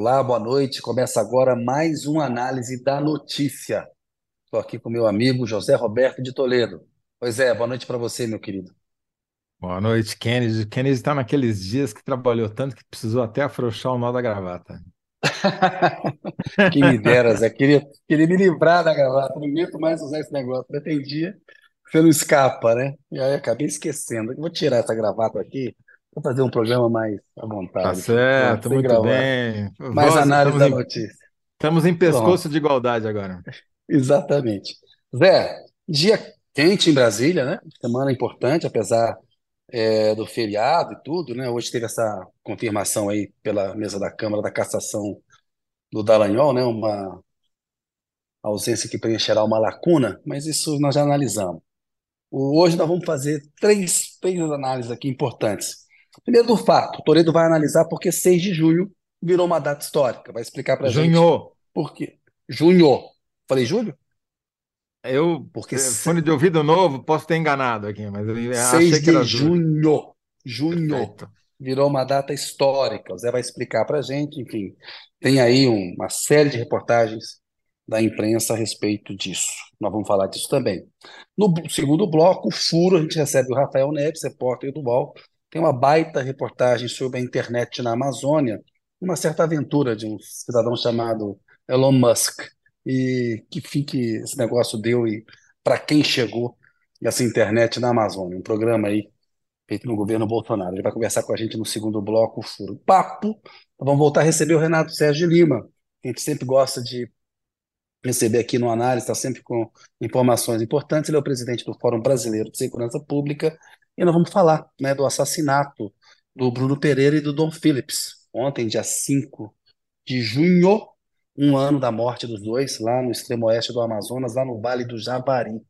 Olá, boa noite. Começa agora mais uma análise da notícia. Estou aqui com meu amigo José Roberto de Toledo. Pois é, boa noite para você, meu querido. Boa noite, Kennedy. Kennedy está naqueles dias que trabalhou tanto que precisou até afrouxar o nó da gravata. Quem me dera, Zé. Queria, queria me livrar da gravata. Não aguento mais usar esse negócio. Mas tem dia que você não escapa, né? E aí acabei esquecendo. Vou tirar essa gravata aqui Vou fazer um programa mais à Tá vontade, certo, sem muito gravar. bem. Mais Nossa, análise da em, notícia. estamos em pescoço de igualdade agora. exatamente. Zé, dia quente em Brasília, né? Semana importante, apesar é, do feriado e tudo, né? Hoje teve essa confirmação aí pela mesa da Câmara da cassação do Dallagnol, né? Uma ausência que preencherá uma lacuna, mas isso nós já analisamos. Hoje nós vamos fazer três, três análises aqui importantes. Primeiro do fato, o Toledo vai analisar porque 6 de junho virou uma data histórica. Vai explicar para a gente Junho, por quê. Junho. Falei julho? eu, Porque eh, fone se- de ouvido novo, posso ter enganado aqui, mas eu 6 achei que era de julho. junho. Junho Perfeito. virou uma data histórica. O Zé vai explicar para a gente. Enfim, tem aí um- uma série de reportagens da imprensa a respeito disso. Nós vamos falar disso também. No segundo bloco, o Furo, a gente recebe o Rafael Neves, repórter do UOL. Tem uma baita reportagem sobre a internet na Amazônia, uma certa aventura de um cidadão chamado Elon Musk. E que fim que esse negócio deu e para quem chegou essa internet na Amazônia. Um programa aí feito no governo Bolsonaro. Ele vai conversar com a gente no segundo bloco, o Furo. Papo, vamos voltar a receber o Renato Sérgio Lima. A gente sempre gosta de receber aqui no Análise, está sempre com informações importantes. Ele é o presidente do Fórum Brasileiro de Segurança Pública e nós vamos falar, né, do assassinato do Bruno Pereira e do Dom Phillips. Ontem, dia 5 de junho, um ano da morte dos dois, lá no extremo oeste do Amazonas, lá no Vale do Javari.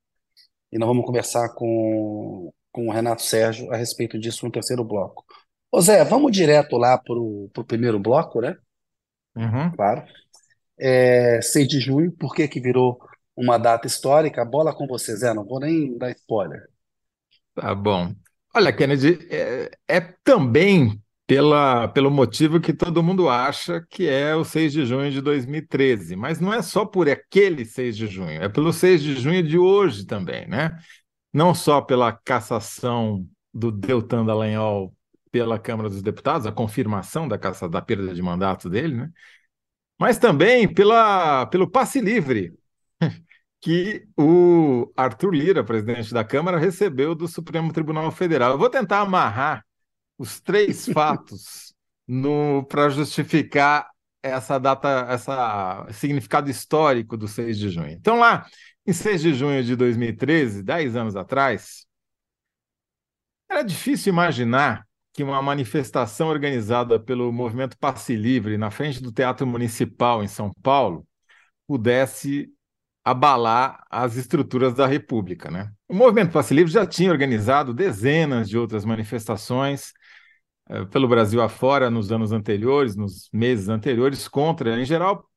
E nós vamos conversar com, com o Renato Sérgio a respeito disso no terceiro bloco. Ô Zé, vamos direto lá para o primeiro bloco, né? Uhum. Claro. É, 6 de junho, por que que virou uma data histórica? Bola com você, Zé, não vou nem dar spoiler. Tá bom. Olha, Kennedy, é, é também pela, pelo motivo que todo mundo acha que é o 6 de junho de 2013, mas não é só por aquele 6 de junho, é pelo 6 de junho de hoje também, né? Não só pela cassação do Deltan Dallagnol pela Câmara dos Deputados, a confirmação da, caça, da perda de mandato dele, né? Mas também pela, pelo passe livre que o Arthur Lira, presidente da Câmara, recebeu do Supremo Tribunal Federal. Eu vou tentar amarrar os três fatos para justificar essa data, essa significado histórico do 6 de junho. Então, lá em 6 de junho de 2013, dez anos atrás, era difícil imaginar que uma manifestação organizada pelo Movimento Passe Livre na frente do Teatro Municipal em São Paulo pudesse abalar as estruturas da República. Né? O Movimento Passe Livre já tinha organizado dezenas de outras manifestações eh, pelo Brasil afora nos anos anteriores, nos meses anteriores, contra, em geral,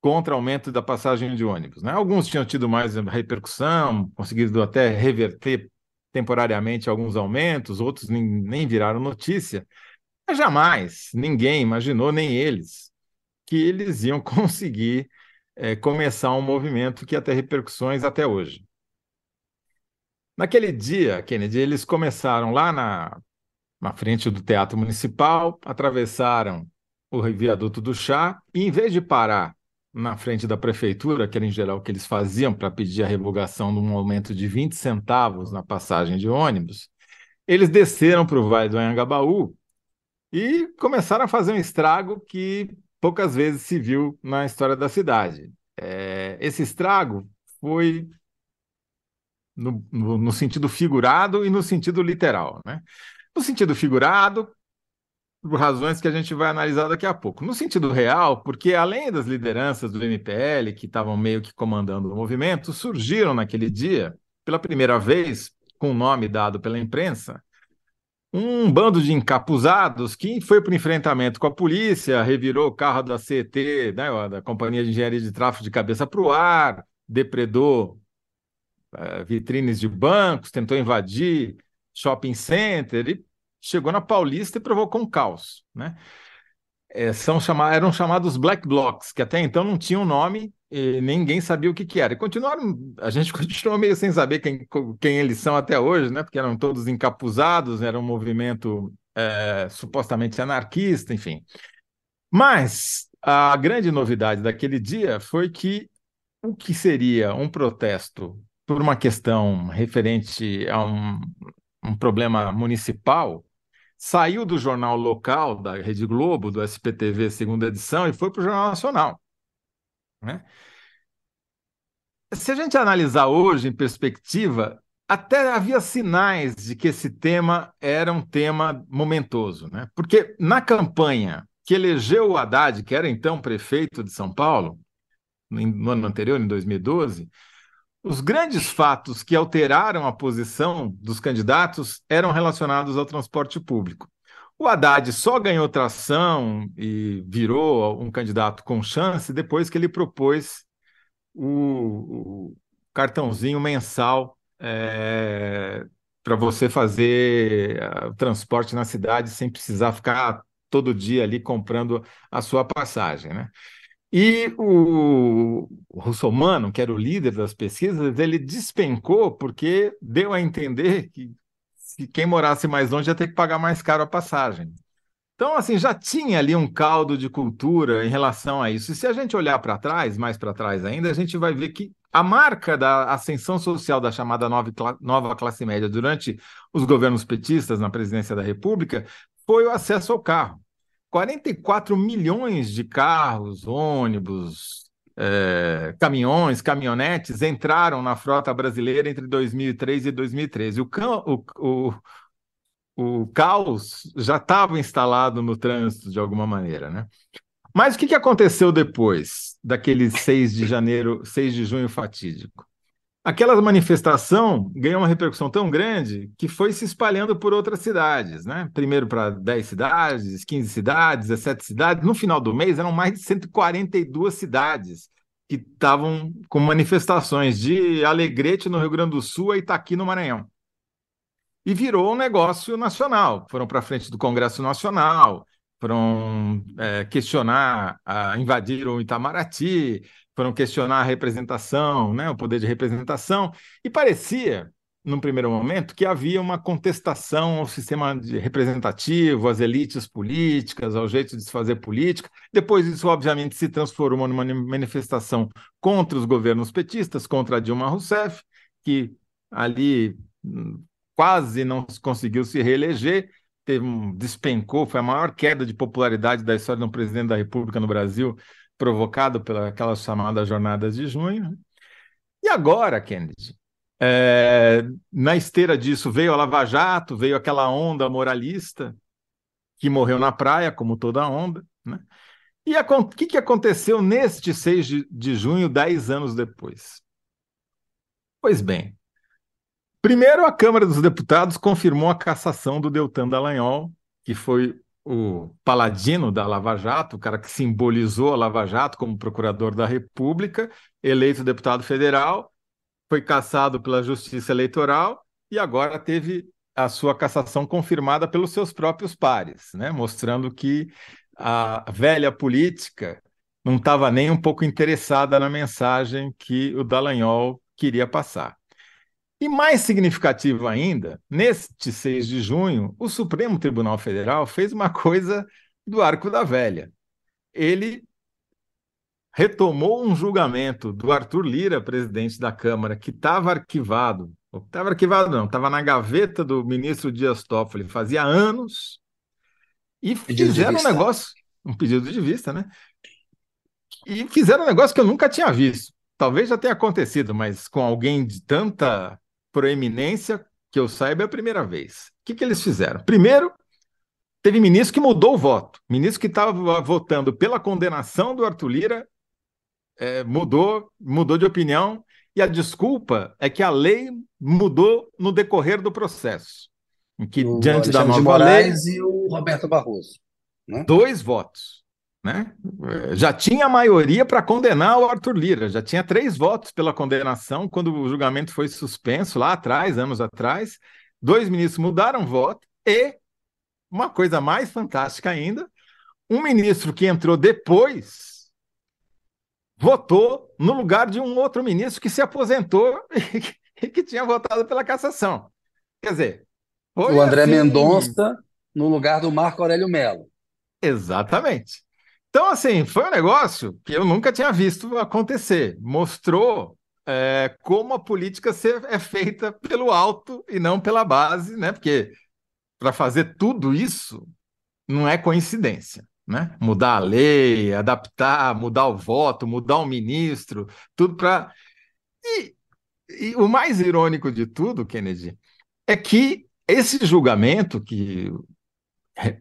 contra aumento da passagem de ônibus. Né? Alguns tinham tido mais repercussão, conseguido até reverter temporariamente alguns aumentos, outros nem, nem viraram notícia. Mas jamais ninguém imaginou, nem eles, que eles iam conseguir é, começar um movimento que ia ter repercussões até hoje. Naquele dia, Kennedy, eles começaram lá na, na frente do Teatro Municipal, atravessaram o viaduto do Chá e, em vez de parar na frente da prefeitura, que era em geral o que eles faziam para pedir a revogação de um aumento de 20 centavos na passagem de ônibus, eles desceram para o Vale do Anhangabaú e começaram a fazer um estrago que poucas vezes se viu na história da cidade. É, esse estrago foi no, no, no, sentido figurado e no sentido literal. Né? No sentido figurado, por razões que a gente vai analisar daqui a pouco. No sentido real, porque além das lideranças do MPL, que estavam meio que comandando o movimento, surgiram naquele dia, pela primeira vez, com o nome dado pela imprensa, um bando de encapuzados que foi para o enfrentamento com a polícia, revirou o carro da CET, né, da Companhia de Engenharia de Tráfego de cabeça para o ar, depredou uh, vitrines de bancos, tentou invadir shopping center e chegou na Paulista e provocou um caos. Né? é, são chama eram chamados black blocs, que até então não tinham nome e ninguém sabia o que, que era. E continuaram, a gente continuou meio sem saber quem, quem eles são até hoje, né? Porque eram todos encapuzados, era um movimento é, supostamente anarquista, enfim. Mas a grande novidade daquele dia foi que o que seria um protesto por uma questão referente a um, um problema municipal saiu do jornal local da Rede Globo, do SPTV segunda edição, e foi para o Jornal Nacional. Né? Se a gente analisar hoje em perspectiva, até havia sinais de que esse tema era um tema momentoso, né? Porque na campanha que elegeu o Haddad, que era então prefeito de São Paulo, no ano anterior, em 2012, os grandes fatos que alteraram a posição dos candidatos eram relacionados ao transporte público. O Haddad só ganhou tração e virou um candidato com chance depois que ele propôs o, o cartãozinho mensal é, para você fazer o uh, transporte na cidade sem precisar ficar todo dia ali comprando a sua passagem, né? E o, o Russomano, que era o líder das pesquisas, ele despencou porque deu a entender que se quem morasse mais longe ia ter que pagar mais caro a passagem. Então, assim, já tinha ali um caldo de cultura em relação a isso. E se a gente olhar para trás, mais para trás ainda, a gente vai ver que a marca da ascensão social da chamada nova classe média durante os governos petistas na presidência da República foi o acesso ao carro. 44 milhões de carros, ônibus, é, caminhões, caminhonetes entraram na frota brasileira entre 2003 e 2013. O, o, o, o caos já estava instalado no trânsito de alguma maneira, né? Mas o que, que aconteceu depois daquele 6 de janeiro, 6 de junho fatídico? Aquela manifestação ganhou uma repercussão tão grande que foi se espalhando por outras cidades, né? Primeiro para 10 cidades, 15 cidades, 17 cidades. No final do mês eram mais de 142 cidades que estavam com manifestações de Alegrete no Rio Grande do Sul a Itaqui no Maranhão. E virou um negócio nacional. Foram para frente do Congresso Nacional, foram é, questionar, a, invadir o Itamaraty, foram questionar a representação, né, o poder de representação, e parecia, num primeiro momento, que havia uma contestação ao sistema representativo, às elites políticas, ao jeito de se fazer política. Depois isso, obviamente, se transformou numa manifestação contra os governos petistas, contra Dilma Rousseff, que ali hum, quase não conseguiu se reeleger, teve um, despencou, foi a maior queda de popularidade da história de um presidente da República no Brasil, provocado pelas chamadas jornadas de junho. E agora, Kennedy, é, na esteira disso veio a Lava Jato, veio aquela onda moralista que morreu na praia, como toda onda. Né? E o que, que aconteceu neste 6 de, de junho, dez anos depois? Pois bem, primeiro a Câmara dos Deputados confirmou a cassação do Deltan Dallagnol, que foi o paladino da Lava Jato, o cara que simbolizou a Lava Jato como procurador da República, eleito deputado federal, foi cassado pela Justiça Eleitoral e agora teve a sua cassação confirmada pelos seus próprios pares, né? mostrando que a velha política não estava nem um pouco interessada na mensagem que o Dallagnol queria passar. E mais significativo ainda, neste 6 de junho, o Supremo Tribunal Federal fez uma coisa do arco da velha. Ele retomou um julgamento do Arthur Lira, presidente da Câmara, que estava arquivado. Estava arquivado, não, estava na gaveta do ministro Dias Toffoli fazia anos. E fizeram um negócio, um pedido de vista, né? E fizeram um negócio que eu nunca tinha visto. Talvez já tenha acontecido, mas com alguém de tanta proeminência, que eu saiba, é a primeira vez. O que, que eles fizeram? Primeiro, teve ministro que mudou o voto. Ministro que estava votando pela condenação do Arthur Lira é, mudou, mudou de opinião. E a desculpa é que a lei mudou no decorrer do processo. Em que, o diante Alexandre da nova lei, e o Roberto Barroso. Né? Dois votos. Né? Já tinha maioria para condenar o Arthur Lira, já tinha três votos pela condenação quando o julgamento foi suspenso lá atrás, anos atrás. Dois ministros mudaram voto e, uma coisa mais fantástica ainda, um ministro que entrou depois votou no lugar de um outro ministro que se aposentou e que tinha votado pela cassação. Quer dizer, o André assim... Mendonça no lugar do Marco Aurélio Mello. Exatamente. Então, assim, foi um negócio que eu nunca tinha visto acontecer. Mostrou é, como a política é feita pelo alto e não pela base, né? Porque para fazer tudo isso não é coincidência, né? Mudar a lei, adaptar, mudar o voto, mudar o ministro, tudo para. E, e o mais irônico de tudo, Kennedy, é que esse julgamento que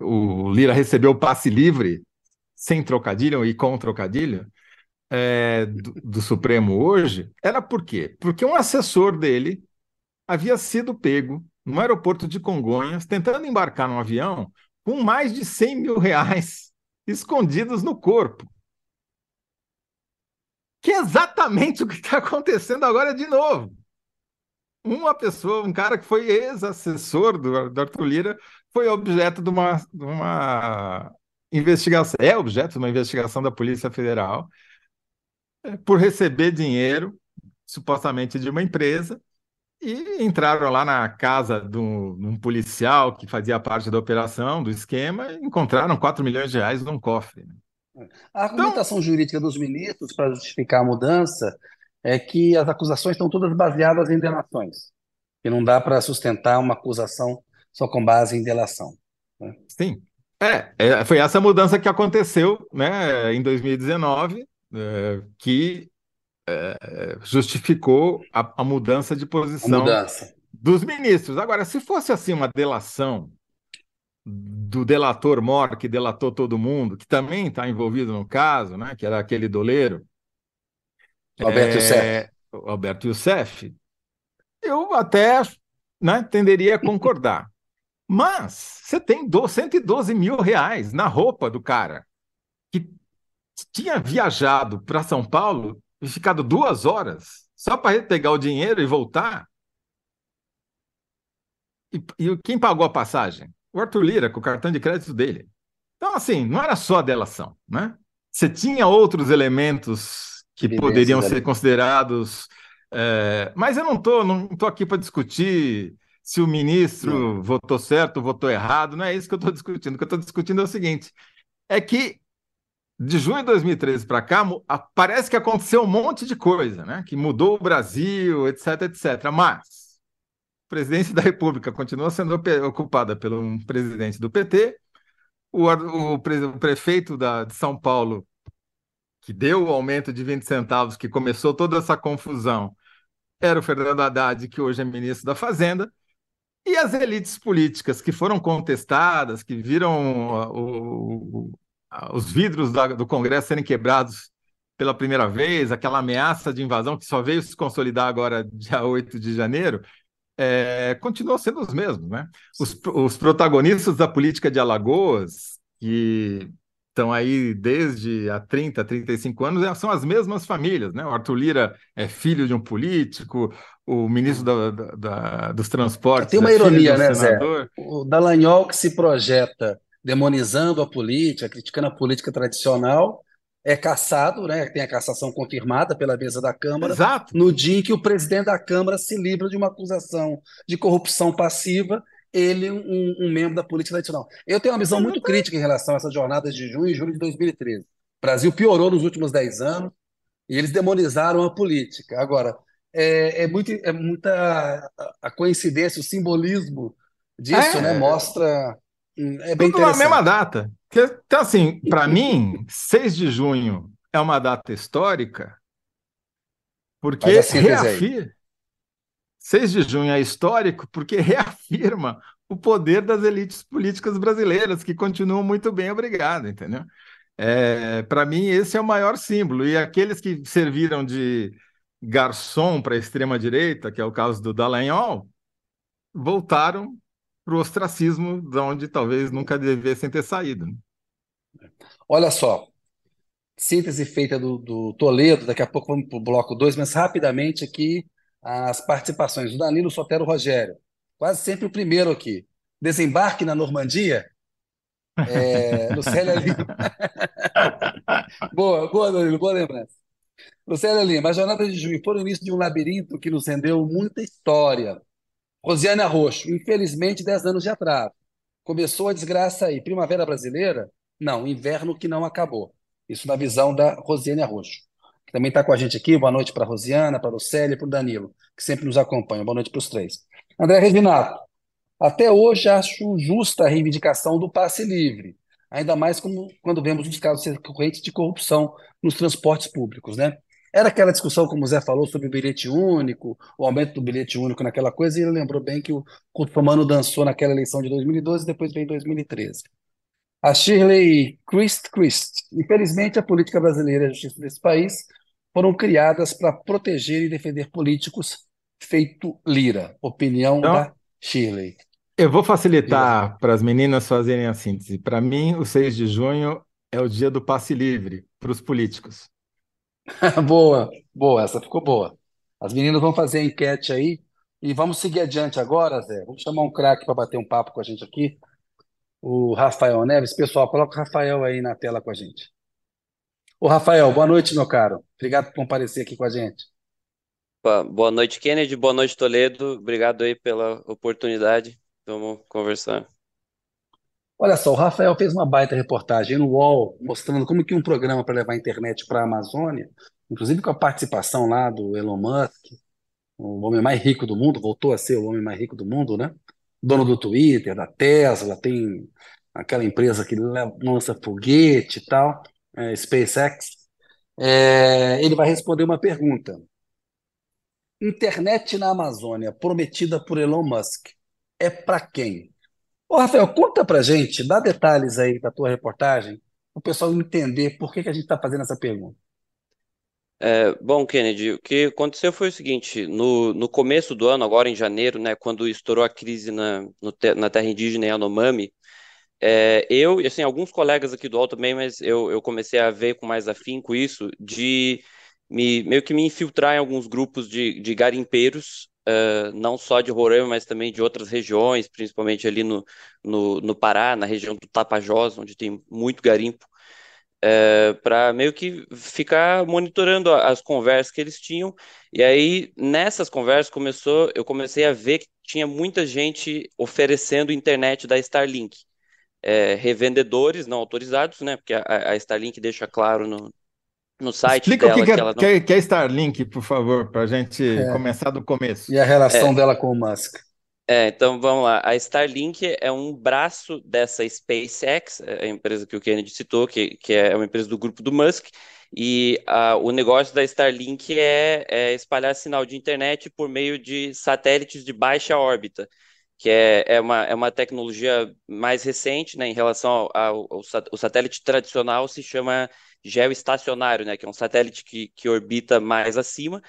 o Lira recebeu passe livre, sem trocadilho e com trocadilho, é, do, do, Supremo hoje, era por quê? Porque um assessor dele havia sido pego no aeroporto de Congonhas, tentando embarcar num avião com mais de 100 mil reais escondidos no corpo. Que é exatamente o que está acontecendo agora de novo uma pessoa, um cara que foi ex-assessor do, do Arthur Lira, foi objeto de uma, de uma investigação, é objeto de uma investigação da Polícia Federal é, por receber dinheiro, supostamente de uma empresa, e entraram lá na casa de um, de um policial que fazia parte da operação, do esquema, e encontraram 4 milhões de reais num cofre. Né? A argumentação então, jurídica dos ministros para justificar a mudança é que as acusações estão todas baseadas em delações, que não dá para sustentar uma acusação só com base em delação. Né? Sim. É, é, foi essa mudança que aconteceu né, em 2019, é, que é, justificou a, a, mudança de posição mudança. dos ministros. Agora, se fosse assim uma delação do delator Mor, que delatou todo mundo, que também está envolvido no caso, né, que era aquele doleiro, Alberto é, Youssef. Alberto Youssef, eu até né, tenderia a concordar. Mas você tem 112 mil reais na roupa do cara que tinha viajado para São Paulo e ficado duas horas só para pegar o dinheiro e voltar. E, e, quem pagou a passagem? O Arthur Lira, com o cartão de crédito dele. Então, assim, não era só a delação, né? Você tinha outros elementos que poderiam ser considerados. É, mas eu não estou não tô aqui para discutir se o ministro não. votou certo ou votou errado, não é isso que eu estou discutindo. O que eu estou discutindo é o seguinte: é que de junho de 2013 para cá, parece que aconteceu um monte de coisa, né? Que mudou o Brasil, etc, etc. Mas a presidência da República continua sendo ocupada pelo um presidente do PT, o, o, o prefeito da, de São Paulo que deu o aumento de 20 centavos, que começou toda essa confusão, era o Fernando Haddad, que hoje é ministro da Fazenda, e as elites políticas que foram contestadas, que viram o, o, os vidros da, do Congresso serem quebrados pela primeira vez, aquela ameaça de invasão que só veio se consolidar agora, dia 8 de janeiro, é, continuam sendo os mesmos. Né? Os, os protagonistas da política de Alagoas, que estão aí desde há 30, 35 anos, é, são as mesmas famílias, né? O Arthur Lira é filho de um político, o ministro da, da, da, dos transportes. Tem uma é ironia, né, senador. Zé? O Dallagnol que se projeta demonizando a política, criticando a política tradicional, é caçado, né? Tem a cassação confirmada pela mesa da Câmara. Exato. No dia em que o presidente da Câmara se livra de uma acusação de corrupção passiva ele um, um, membro da política tradicional. Eu tenho uma visão muito crítica em relação a essas jornadas de junho e julho de 2013. O Brasil piorou nos últimos 10 anos e eles demonizaram a política. Agora, é, é, muito, é muita a coincidência, o simbolismo disso, é, né? Mostra. Hum, é bem tudo na mesma data. Então, assim, para mim, 6 de junho é uma data histórica, porque reafirma. 6 de junho é histórico porque reafirma o poder das elites políticas brasileiras, que continuam muito bem, obrigado, entendeu? É, para mim, esse é o maior símbolo. E aqueles que serviram de garçom para a extrema-direita, que é o caso do Dallagnol, voltaram para o ostracismo, de onde talvez nunca devessem ter saído. Né? Olha só, síntese feita do, do Toledo, daqui a pouco vamos para o bloco 2, mas rapidamente aqui as participações do Danilo Sotero Rogério, quase sempre o primeiro aqui. Desembarque na Normandia? É, Lucélia Lima. boa, boa, Danilo, boa lembrança. Lucélia Lima, a jornada de junho foi o início de um labirinto que nos rendeu muita história. Rosiane Arroxo, infelizmente, 10 anos de atraso. Começou a desgraça aí. Primavera brasileira? Não, inverno que não acabou. Isso na visão da Rosiane Arroxo, também está com a gente aqui. Boa noite para a Rosiana, para o Célio e para o Danilo, que sempre nos acompanham. Boa noite para os três. André Reginato, até hoje acho justa a reivindicação do passe livre, ainda mais como, quando vemos os casos recorrentes de corrupção nos transportes públicos, né? Era aquela discussão, como o Zé falou, sobre o bilhete único, o aumento do bilhete único naquela coisa, e ele lembrou bem que o culto romano dançou naquela eleição de 2012 e depois veio em 2013. A Shirley Christ Christ. Infelizmente, a política brasileira e a justiça desse país foram criadas para proteger e defender políticos feito lira. Opinião então, da Shirley. Eu vou facilitar para as meninas fazerem a síntese. Para mim, o 6 de junho é o dia do passe livre para os políticos. boa, boa, essa ficou boa. As meninas vão fazer a enquete aí e vamos seguir adiante agora, Zé. Vamos chamar um craque para bater um papo com a gente aqui. O Rafael Neves. Pessoal, coloca o Rafael aí na tela com a gente. Ô, Rafael, boa noite, meu caro. Obrigado por comparecer aqui com a gente. Boa noite, Kennedy. Boa noite, Toledo. Obrigado aí pela oportunidade. Vamos conversar. Olha só, o Rafael fez uma baita reportagem no UOL, mostrando como que um programa para levar a internet para a Amazônia, inclusive com a participação lá do Elon Musk, o homem mais rico do mundo, voltou a ser o homem mais rico do mundo, né? Dono do Twitter, da Tesla, tem aquela empresa que lança foguete e tal, é, SpaceX. É, ele vai responder uma pergunta. Internet na Amazônia, prometida por Elon Musk, é para quem? Ô, Rafael, conta pra gente, dá detalhes aí da tua reportagem, para o pessoal entender por que, que a gente está fazendo essa pergunta. É, bom, Kennedy, o que aconteceu foi o seguinte: no, no começo do ano, agora em janeiro, né, quando estourou a crise na, no, na terra indígena Yanomami, é, eu e assim, alguns colegas aqui do UOL também, mas eu, eu comecei a ver com mais afinco isso, de me, meio que me infiltrar em alguns grupos de, de garimpeiros uh, não só de Roraima, mas também de outras regiões, principalmente ali no, no, no Pará, na região do Tapajós, onde tem muito garimpo, uh, para meio que ficar monitorando as conversas que eles tinham. E aí, nessas conversas, começou, eu comecei a ver que tinha muita gente oferecendo internet da Starlink. É, revendedores não autorizados, né? Porque a, a Starlink deixa claro no, no site Explica dela o que, que, é, ela não... que, é, que é Starlink, por favor, para a gente é. começar do começo. E a relação é. dela com o Musk. É, então vamos lá. A Starlink é um braço dessa SpaceX, é a empresa que o Kennedy citou, que, que é uma empresa do grupo do Musk, e a, o negócio da Starlink é, é, espalhar sinal de internet por meio de satélites de baixa órbita, que é, é, uma, é uma tecnologia mais recente né, em relação ao, ao, ao satélite tradicional, se chama geoestacionário, né, que é um satélite que, que orbita mais acima.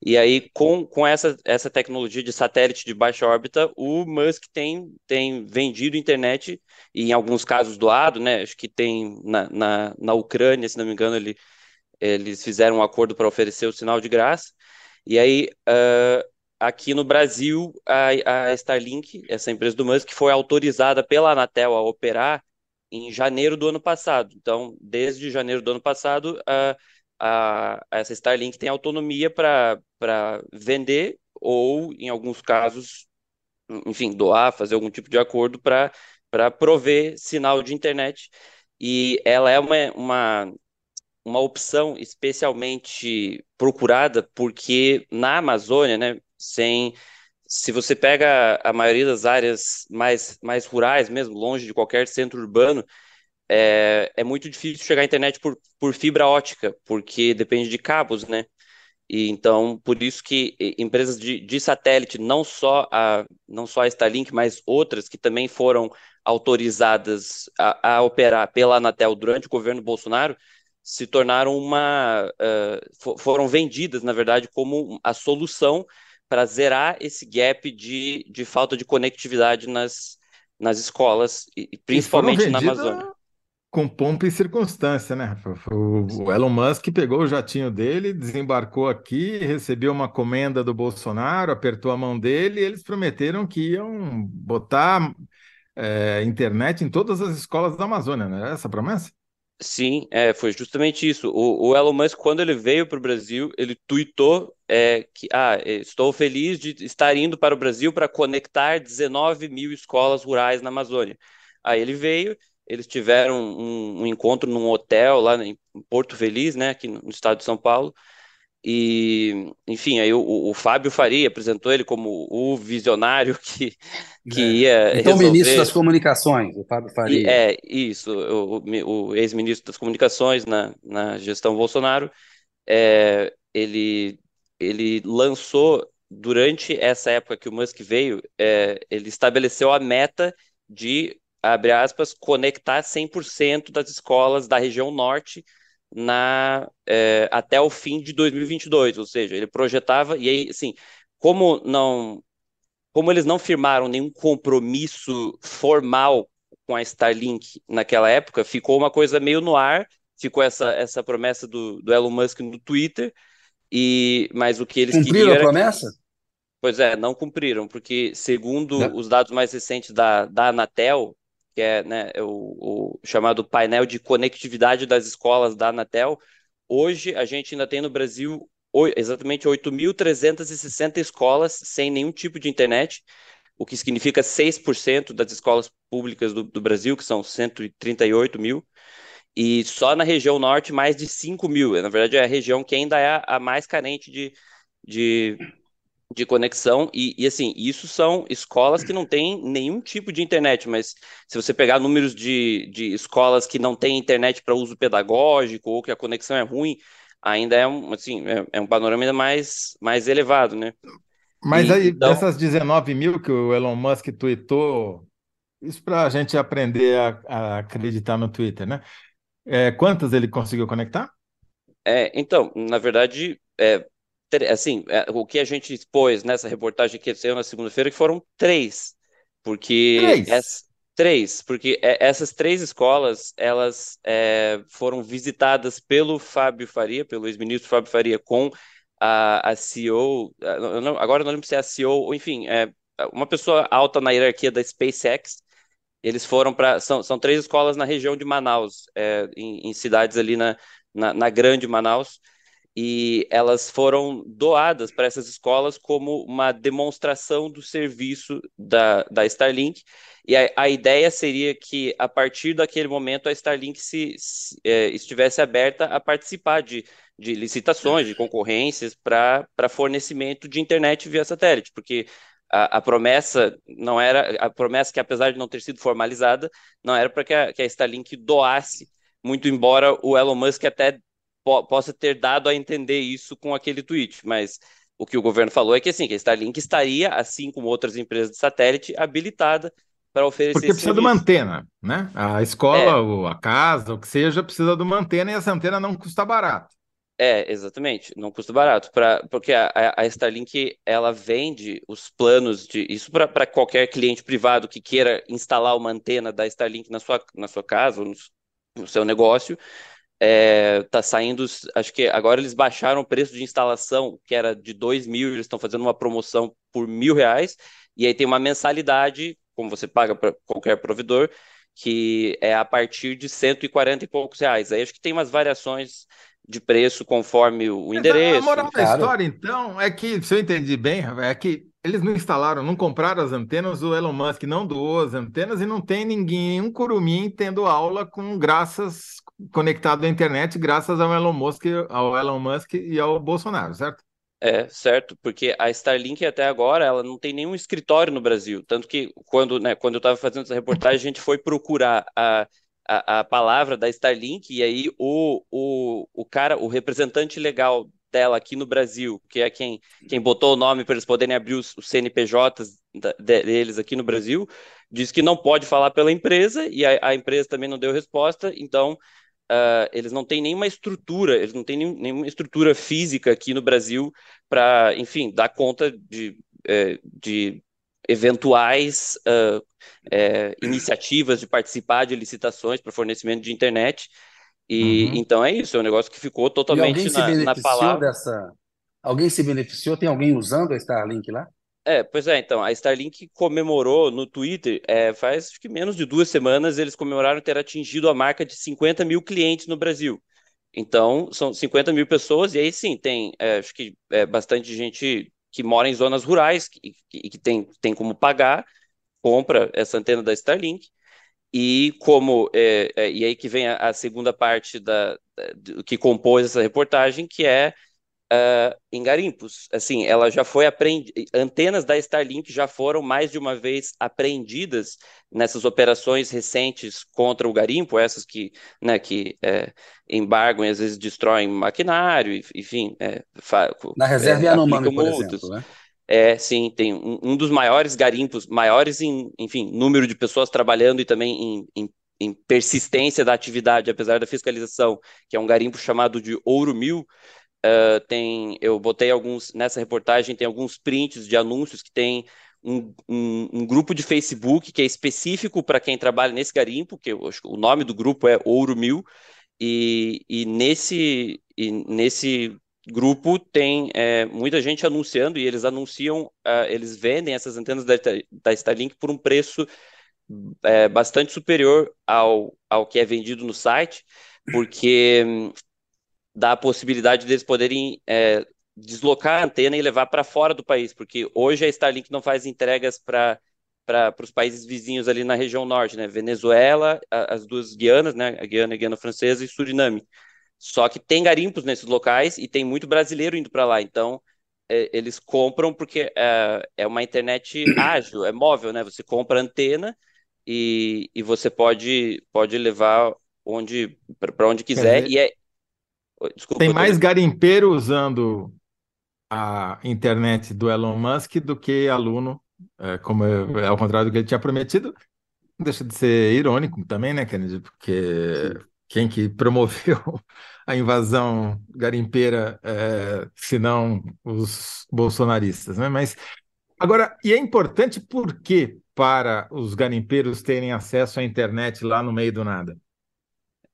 E aí, com, com essa, essa tecnologia de satélite de baixa órbita, o Musk tem, tem vendido internet, e em alguns casos doado, né? Acho que tem na, na, na Ucrânia, se não me engano, ele, eles fizeram um acordo para oferecer o sinal de graça. E aí, uh, aqui no Brasil, a, a Starlink, essa empresa do Musk, foi autorizada pela Anatel a operar em janeiro do ano passado. Então, desde janeiro do ano passado, a, a, essa Starlink tem autonomia para vender ou, em alguns casos, enfim, doar, fazer algum tipo de acordo para prover sinal de internet. E ela é uma, uma, uma opção especialmente procurada porque na Amazônia, né, sem se você pega a maioria das áreas mais, mais rurais, mesmo longe de qualquer centro urbano, é, é muito difícil chegar à internet por, por fibra ótica, porque depende de cabos, né? E então, por isso que empresas de, de satélite, não só, a, não só a Starlink, mas outras que também foram autorizadas a, a operar pela Anatel durante o governo Bolsonaro, se tornaram uma. Uh, foram vendidas, na verdade, como a solução para zerar esse gap de, de falta de conectividade nas, nas escolas, e, principalmente na Amazônia. Com pompa e circunstância, né? O Elon Musk pegou o jatinho dele, desembarcou aqui, recebeu uma comenda do Bolsonaro, apertou a mão dele e eles prometeram que iam botar é, internet em todas as escolas da Amazônia, não é essa a promessa? Sim, é, foi justamente isso. O, o Elon Musk, quando ele veio para o Brasil, ele tweetou é, que ah, estou feliz de estar indo para o Brasil para conectar 19 mil escolas rurais na Amazônia. Aí ele veio, eles tiveram um, um encontro num hotel lá em Porto Feliz, né, aqui no estado de São Paulo, e, enfim, aí o, o, Fábio Faria apresentou ele como o visionário que, que é. ia. Então, resolver... ministro das Comunicações, o Fábio Faria. E, é, isso, o, o ex-ministro das Comunicações na, na gestão Bolsonaro, é, ele, ele lançou, durante essa época que o Musk veio, é, ele estabeleceu a meta de, abre aspas, conectar 100% das escolas da região norte na é, até o fim de 2022, ou seja, ele projetava e aí, assim, como não, como eles não firmaram nenhum compromisso formal com a Starlink naquela época, ficou uma coisa meio no ar, ficou essa essa promessa do, do Elon Musk no Twitter e mas o que eles cumpriram a promessa? Que, pois é, não cumpriram, porque segundo não. os dados mais recentes da, da Anatel, que é, né, é o, o, chamado painel de conectividade das escolas da Anatel. Hoje, a gente ainda tem no Brasil exatamente 8.360 escolas sem nenhum tipo de internet, o que significa 6% das escolas públicas do, do, Brasil, que são 138 mil, e só na região norte mais de 5 mil. Na verdade, é a região que ainda é a mais carente de, de de conexão e, e, assim, isso são escolas que não têm nenhum tipo de internet, mas se você pegar números de, de escolas que não têm internet para uso pedagógico ou que a conexão é ruim, ainda é um, assim, é, é um panorama ainda mais, mais elevado, né? Mas e, aí, então... dessas 19 mil que o Elon Musk tweetou, isso para a gente aprender a, a, acreditar no Twitter, né? É, quantas ele conseguiu conectar? É, então, na verdade, é, assim, é, o que a gente expôs nessa reportagem que saiu na segunda-feira, que foram três, porque três, essa, três porque é, essas três escolas, elas é, foram visitadas pelo Fábio Faria, pelo ex-ministro Fábio Faria, com a, a CEO, agora eu não lembro se é a CEO, ou enfim, é uma pessoa alta na hierarquia da SpaceX, eles foram para, são, são três escolas na região de Manaus, é, em, em cidades ali na, na, na grande Manaus, e elas foram doadas para essas escolas como uma demonstração do serviço da, da Starlink. E a, a ideia seria que, a partir daquele momento, a Starlink se, se é, estivesse aberta a participar de, de licitações, de concorrências para fornecimento de internet via satélite, porque a, a, promessa não era a promessa que apesar de não ter sido formalizada não era para que que a Starlink doasse muito embora o Elon Musk até po possa ter dado a entender isso com aquele tweet, mas o que o governo falou é que assim, que a Starlink estaria, assim como outras empresas de satélite, habilitada para oferecer Porque precisa serviço. de uma antena, né? A escola, é. ou a casa, o que seja, precisa de uma antena e essa antena não custa barato. É, exatamente, não custa barato, pra, porque a, a Starlink ela vende os planos de isso para qualquer cliente privado que queira instalar uma antena da Starlink na sua, na sua casa ou no, no seu negócio, é, tá saindo, acho que agora eles baixaram o preço de instalação, que era de dois mil, eles estão fazendo uma promoção por mil reais, e aí tem uma mensalidade, como você paga para qualquer provedor, que é a partir de 140 e poucos reais. Aí acho que tem umas variações de preço conforme o endereço. A moral da história, então, é que, se eu entendi bem, é que eles não instalaram, não compraram as antenas, o Elon Musk não doou as antenas e não tem ninguém, um curumim tendo aula com graças conectado à internet graças ao Elon Musk, ao Elon Musk e ao Bolsonaro, certo? É, certo, porque a Starlink até agora ela não tem nenhum escritório no Brasil, tanto que quando, né, quando eu estava fazendo essa reportagem a gente foi procurar a, a, a palavra da Starlink e aí o, o, o cara, o representante legal dela aqui no Brasil, que é quem, quem botou o nome para eles poderem abrir os, os CNPJs deles aqui no Brasil, disse que não pode falar pela empresa e a, a empresa também não deu resposta, então Uh, eles não têm nenhuma estrutura, eles não têm nenhum, nenhuma estrutura física aqui no Brasil para, enfim, dar conta de, é, de eventuais uh, é, iniciativas de participar de licitações para fornecimento de internet. E uhum. então é isso, é um negócio que ficou totalmente na, na palavra. Dessa... Alguém se beneficiou? Tem alguém usando a Starlink lá? É, pois é, então, a Starlink comemorou no Twitter, é, faz acho que menos de duas semanas, eles comemoraram ter atingido a marca de 50 mil clientes no Brasil. Então, são 50 mil pessoas, e aí sim, tem, é, acho que é, bastante gente que mora em zonas rurais e que, que, tem, tem como pagar, compra essa antena da Starlink, e como, é, é, e aí que vem a, a segunda parte da, da, que compôs essa reportagem, que é uh, em garimpos. Assim, ela já foi apreendida, antenas da Starlink já foram mais de uma vez apreendidas nessas operações recentes contra o garimpo, essas que, né, que é, embargam e às vezes destroem maquinário, enfim. É, Na reserva é, Yanomami, por exemplo, né? É, sim, tem um, um, dos maiores garimpos, maiores em, enfim, número de pessoas trabalhando e também em, em, em, persistência da atividade, apesar da fiscalização, que é um garimpo chamado de Ouro Mil, Uh, tem, eu botei alguns, nessa reportagem tem alguns prints de anúncios que tem um, um, um grupo de Facebook que é específico para quem trabalha nesse garimpo, que eu, o nome do grupo é Ouro Mil, e, e, nesse, e nesse grupo tem é, muita gente anunciando, e eles anunciam, uh, eles vendem essas antenas da, da Starlink por um preço é, bastante superior ao, ao que é vendido no site, porque dá a possibilidade deles poderem é, deslocar a antena e levar para fora do país, porque hoje a Starlink não faz entregas para para os países vizinhos ali na região norte, né? Venezuela, a, as duas Guianas, né? A Guiana, a Guiana Francesa e Suriname. Só que tem garimpos nesses locais e tem muito brasileiro indo para lá. Então, é, eles compram porque é, é, uma internet ágil, é móvel, né? Você compra antena e, e você pode, pode levar onde para onde quiser. E é, Desculpa, Tem mais garimpeiro usando a internet do Elon Musk do que aluno, é, como é, é ao contrário do que ele tinha prometido. Não deixa de ser irônico também, né, Kennedy? Porque Sim. Quem que promoveu a invasão garimpeira, é, se não os bolsonaristas, né? Mas agora, e é importante por que para os garimpeiros terem acesso à internet lá no meio do nada?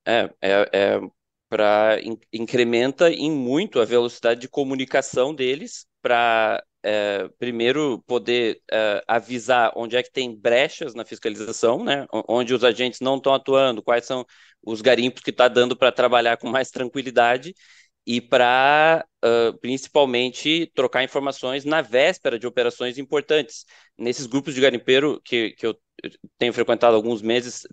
É, é, é para in, incrementa em muito a velocidade de comunicação deles para é, primeiro poder é, avisar onde é que tem brechas na fiscalização, né? Onde os agentes não estão atuando, quais são os garimpos que está dando para trabalhar com mais tranquilidade e para uh, principalmente trocar informações na véspera de operações importantes. Nesses grupos de garimpeiro que, que eu tenho frequentado alguns meses,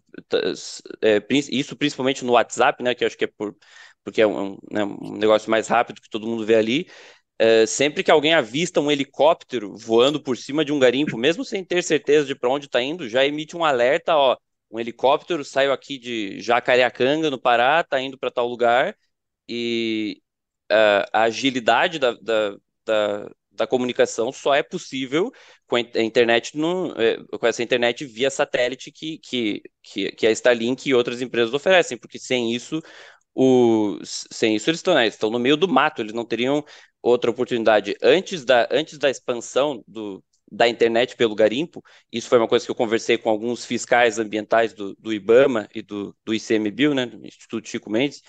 é, isso principalmente no WhatsApp, né, que acho que é por, porque é um, né, um negócio mais rápido que todo mundo vê ali. É, sempre que alguém avista um helicóptero voando por cima de um garimpo, mesmo sem ter certeza de para onde está indo, já emite um alerta, ó, um helicóptero saiu aqui de Jacareacanga, no Pará, está indo para tal lugar, e uh, a agilidade da, da, da, da comunicação só é possível com a internet no, é, com essa internet via satélite que, que, que, que a Starlink e outras empresas oferecem, porque sem isso o, sem isso eles estão, né, estão no meio do mato, eles não teriam outra oportunidade. Antes da, antes da expansão do, da internet pelo garimpo, isso foi uma coisa que eu conversei com alguns fiscais ambientais do, do IBAMA e do, do ICMBio, né, do Instituto Chico Mendes,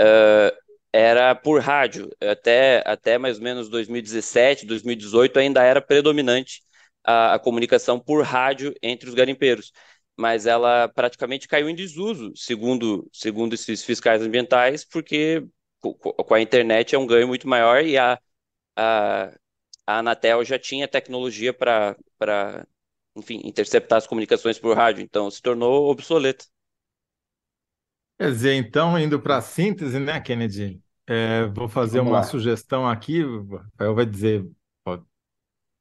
uh, era por rádio. Até, até mais ou menos 2017, 2018, ainda era predominante a, a comunicação por rádio entre os garimpeiros. Mas ela praticamente caiu em desuso, segundo, segundo esses fiscais ambientais, porque com a internet é um ganho muito maior e a, a, a Anatel já tinha tecnologia para, enfim, interceptar as comunicações por rádio, então se tornou obsoleta. Quer dizer, então, indo para a síntese, né, Kennedy? É, vou fazer Vamos uma lá. sugestão aqui. O Rafael vai dizer,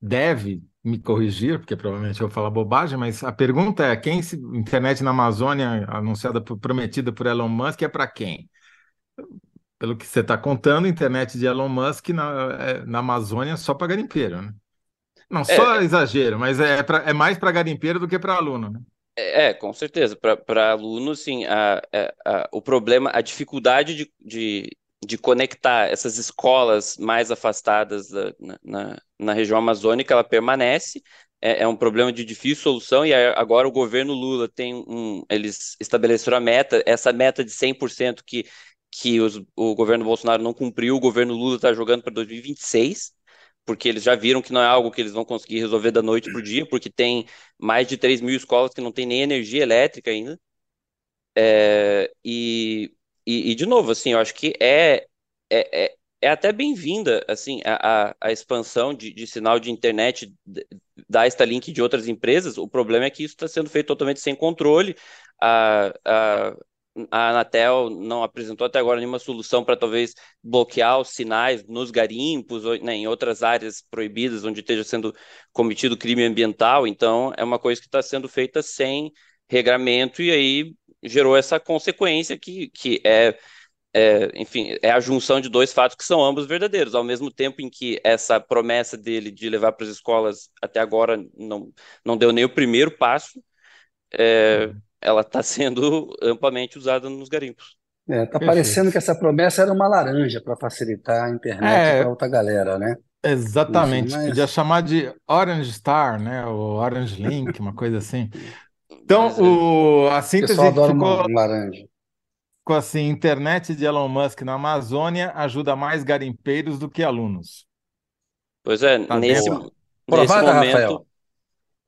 deve me corrigir, porque provavelmente eu vou falar bobagem, mas a pergunta é: quem se internet na Amazônia anunciada, prometida por Elon Musk, é para quem? Pelo que você está contando, internet de Elon Musk na, é, na Amazônia só para garimpeiro, né? Não, só é, exagero, mas é, pra, é mais para garimpeiro do que para aluno, né? É, é, com certeza. Para aluno, sim, a, a, a, o problema, a dificuldade de, de, de conectar essas escolas mais afastadas da, na, na, região amazônica, ela permanece. É, é, um problema de difícil solução e agora o governo Lula tem um, eles estabeleceram a meta, essa meta de 100% que que os, o governo Bolsonaro não cumpriu, o governo Lula está jogando para 2026 porque eles já viram que não é algo que eles vão conseguir resolver da noite para o dia, porque tem mais de 3 mil escolas que não tem nem energia elétrica ainda. É, e, e, e, de novo, assim, eu acho que é, é, é, é até bem-vinda assim, a, a, a expansão de, de, sinal de internet da Starlink de outras empresas. O problema é que isso está sendo feito totalmente sem controle. A, a, a Anatel não apresentou até agora nenhuma solução para talvez bloquear os sinais nos garimpos ou né, em outras áreas proibidas onde esteja sendo cometido crime ambiental. Então, é uma coisa que está sendo feita sem regramento e aí gerou essa consequência que, que é, é, enfim, é a junção de dois fatos que são ambos verdadeiros. Ao mesmo tempo em que essa promessa dele de levar para as escolas até agora não, não deu nem o primeiro passo, é, ela está sendo amplamente usada nos garimpos. É, tá parecendo que essa promessa era uma laranja para facilitar a internet é, para outra galera, né? Exatamente. Mas... Podia chamar de Orange Star, né? O Orange Link, uma coisa assim. Então, é. o, a síntese ficou, uma, um laranja. ficou assim: internet de Elon Musk na Amazônia ajuda mais garimpeiros do que alunos. Pois é, tá nesse, nesse Provada, momento. Rafael.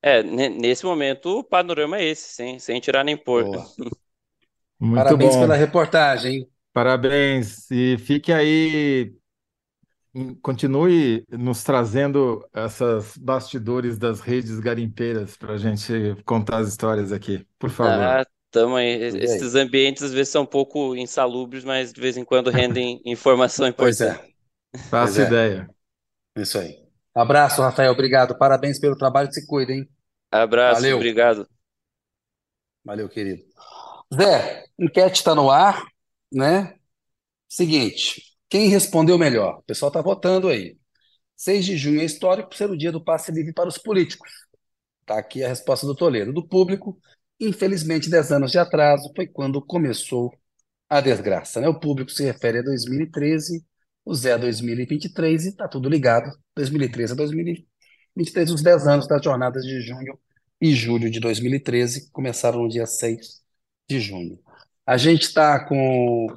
É, nesse momento o panorama é esse, sem, sem tirar nem pôr. Muito Parabéns bom. pela reportagem. Parabéns. E fique aí, continue nos trazendo essas bastidores das redes garimpeiras para a gente contar as histórias aqui, por favor. Ah, tamo aí. Esses ambientes às vezes são um pouco insalubres, mas de vez em quando rendem informação importante. Pois é. Faço é. ideia. Isso aí. Abraço, Rafael. Obrigado. Parabéns pelo trabalho. Se cuida, hein? Abraço. Valeu. Obrigado. Valeu, querido. Zé, enquete está no ar, né? Seguinte, quem respondeu melhor? O pessoal está votando aí. 6 de junho é histórico por ser o dia do passe livre para os políticos. Está aqui a resposta do Toledo. Do público, infelizmente, 10 anos de atraso foi quando começou a desgraça. Né? O público se refere a 2013 o Zé 2023 e está tudo ligado, 2013 a 2023, os 10 anos das jornadas de junho e julho de 2013, que começaram no dia 6 de junho. A gente está com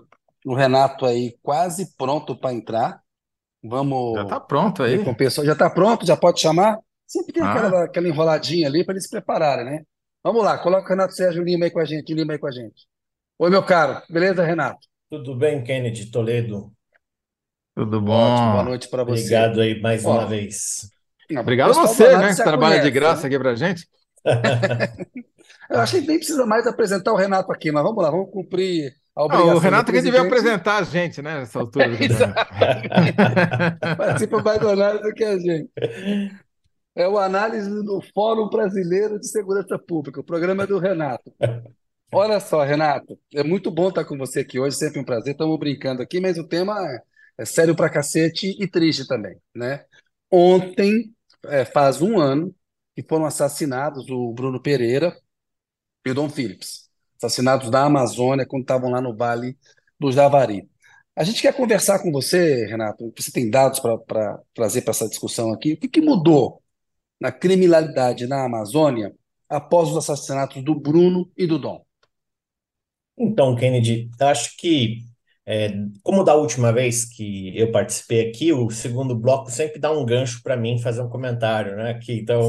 o Renato aí quase pronto para entrar. Vamos. Já está pronto aí. Com pessoa. Já está pronto? Já pode chamar? Sempre tem ah. aquela, aquela enroladinha ali para eles se prepararem, né? Vamos lá, coloca o Renato Sérgio Lima aí com a gente, Lima aí com a gente. Oi, meu caro, beleza, Renato? Tudo bem, Kennedy Toledo? Tudo bom? Ótimo, boa noite para você. Obrigado aí mais Ó, uma vez. Obrigado a você, né, que trabalha conhece, de graça né? aqui para gente. Eu acho que nem precisa mais apresentar o Renato aqui, mas vamos lá, vamos cumprir a obrigação. Não, o Renato que devia apresentar a gente, né, nessa altura. Participa mais do análise do que a gente. É o análise do Fórum Brasileiro de Segurança Pública. O programa é do Renato. Olha só, Renato, é muito bom estar com você aqui hoje, sempre um prazer. Estamos brincando aqui, mas o tema é sério pra cacete e triste também, né? Ontem, é, faz um ano, que foram assassinados o Bruno Pereira e o Dom Phillips, assassinados na Amazônia quando estavam lá no Vale do Javari. A gente quer conversar com você, Renato, você tem dados para trazer para essa discussão aqui. O que, que mudou na criminalidade na Amazônia após os assassinatos do Bruno e do Dom? Então, Kennedy, acho que é, como da última vez que eu participei aqui, o segundo bloco sempre dá um gancho para mim fazer um comentário, né? Que, então,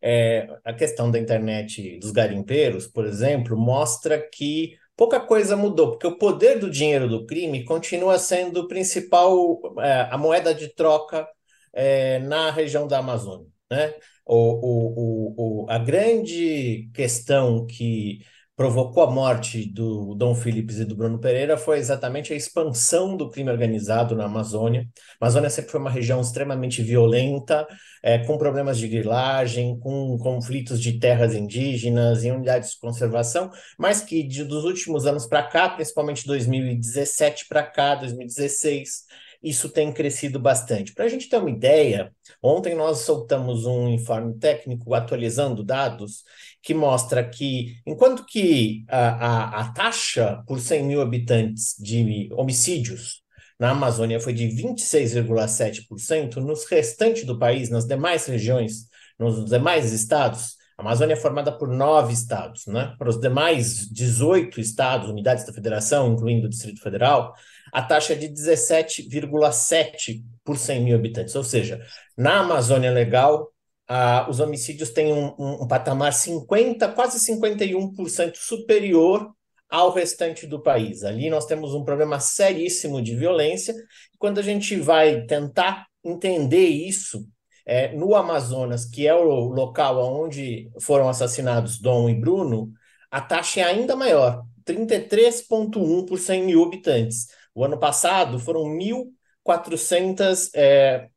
é, a questão da internet dos garimpeiros, por exemplo, mostra que pouca coisa mudou, porque o poder do dinheiro do crime continua sendo o principal, é, a moeda de troca é, na região da Amazônia, né? O, o, o, a grande questão que provocou a morte do Dom Phillips e do Bruno Pereira foi exatamente a expansão do crime organizado na Amazônia. A Amazônia sempre foi uma região extremamente violenta, é, com problemas de grilagem, com conflitos de terras indígenas e unidades de conservação, mas que de, dos últimos anos para cá, principalmente 2017 para cá, 2016, isso tem crescido bastante. Para a gente ter uma ideia, ontem nós soltamos um informe técnico atualizando dados que mostra que, enquanto que a, a, a taxa por 100 mil habitantes de homicídios na Amazônia foi de 26,7%, nos restantes do país, nas demais regiões, nos demais estados, A Amazônia é formada por nove estados, né? Para os demais 18 estados, unidades da federação, incluindo o Distrito Federal, a taxa é de 17,7 por 100 mil habitantes. Ou seja, na Amazônia Legal, ah, os homicídios têm um, um, um patamar 50, quase 51% superior ao restante do país. Ali nós temos um problema seríssimo de violência. Quando a gente vai tentar entender isso, é, no Amazonas, que é o local onde foram assassinados Dom e Bruno, a taxa é ainda maior, 33,1 por 100 mil habitantes. O ano passado foram 1.432 é,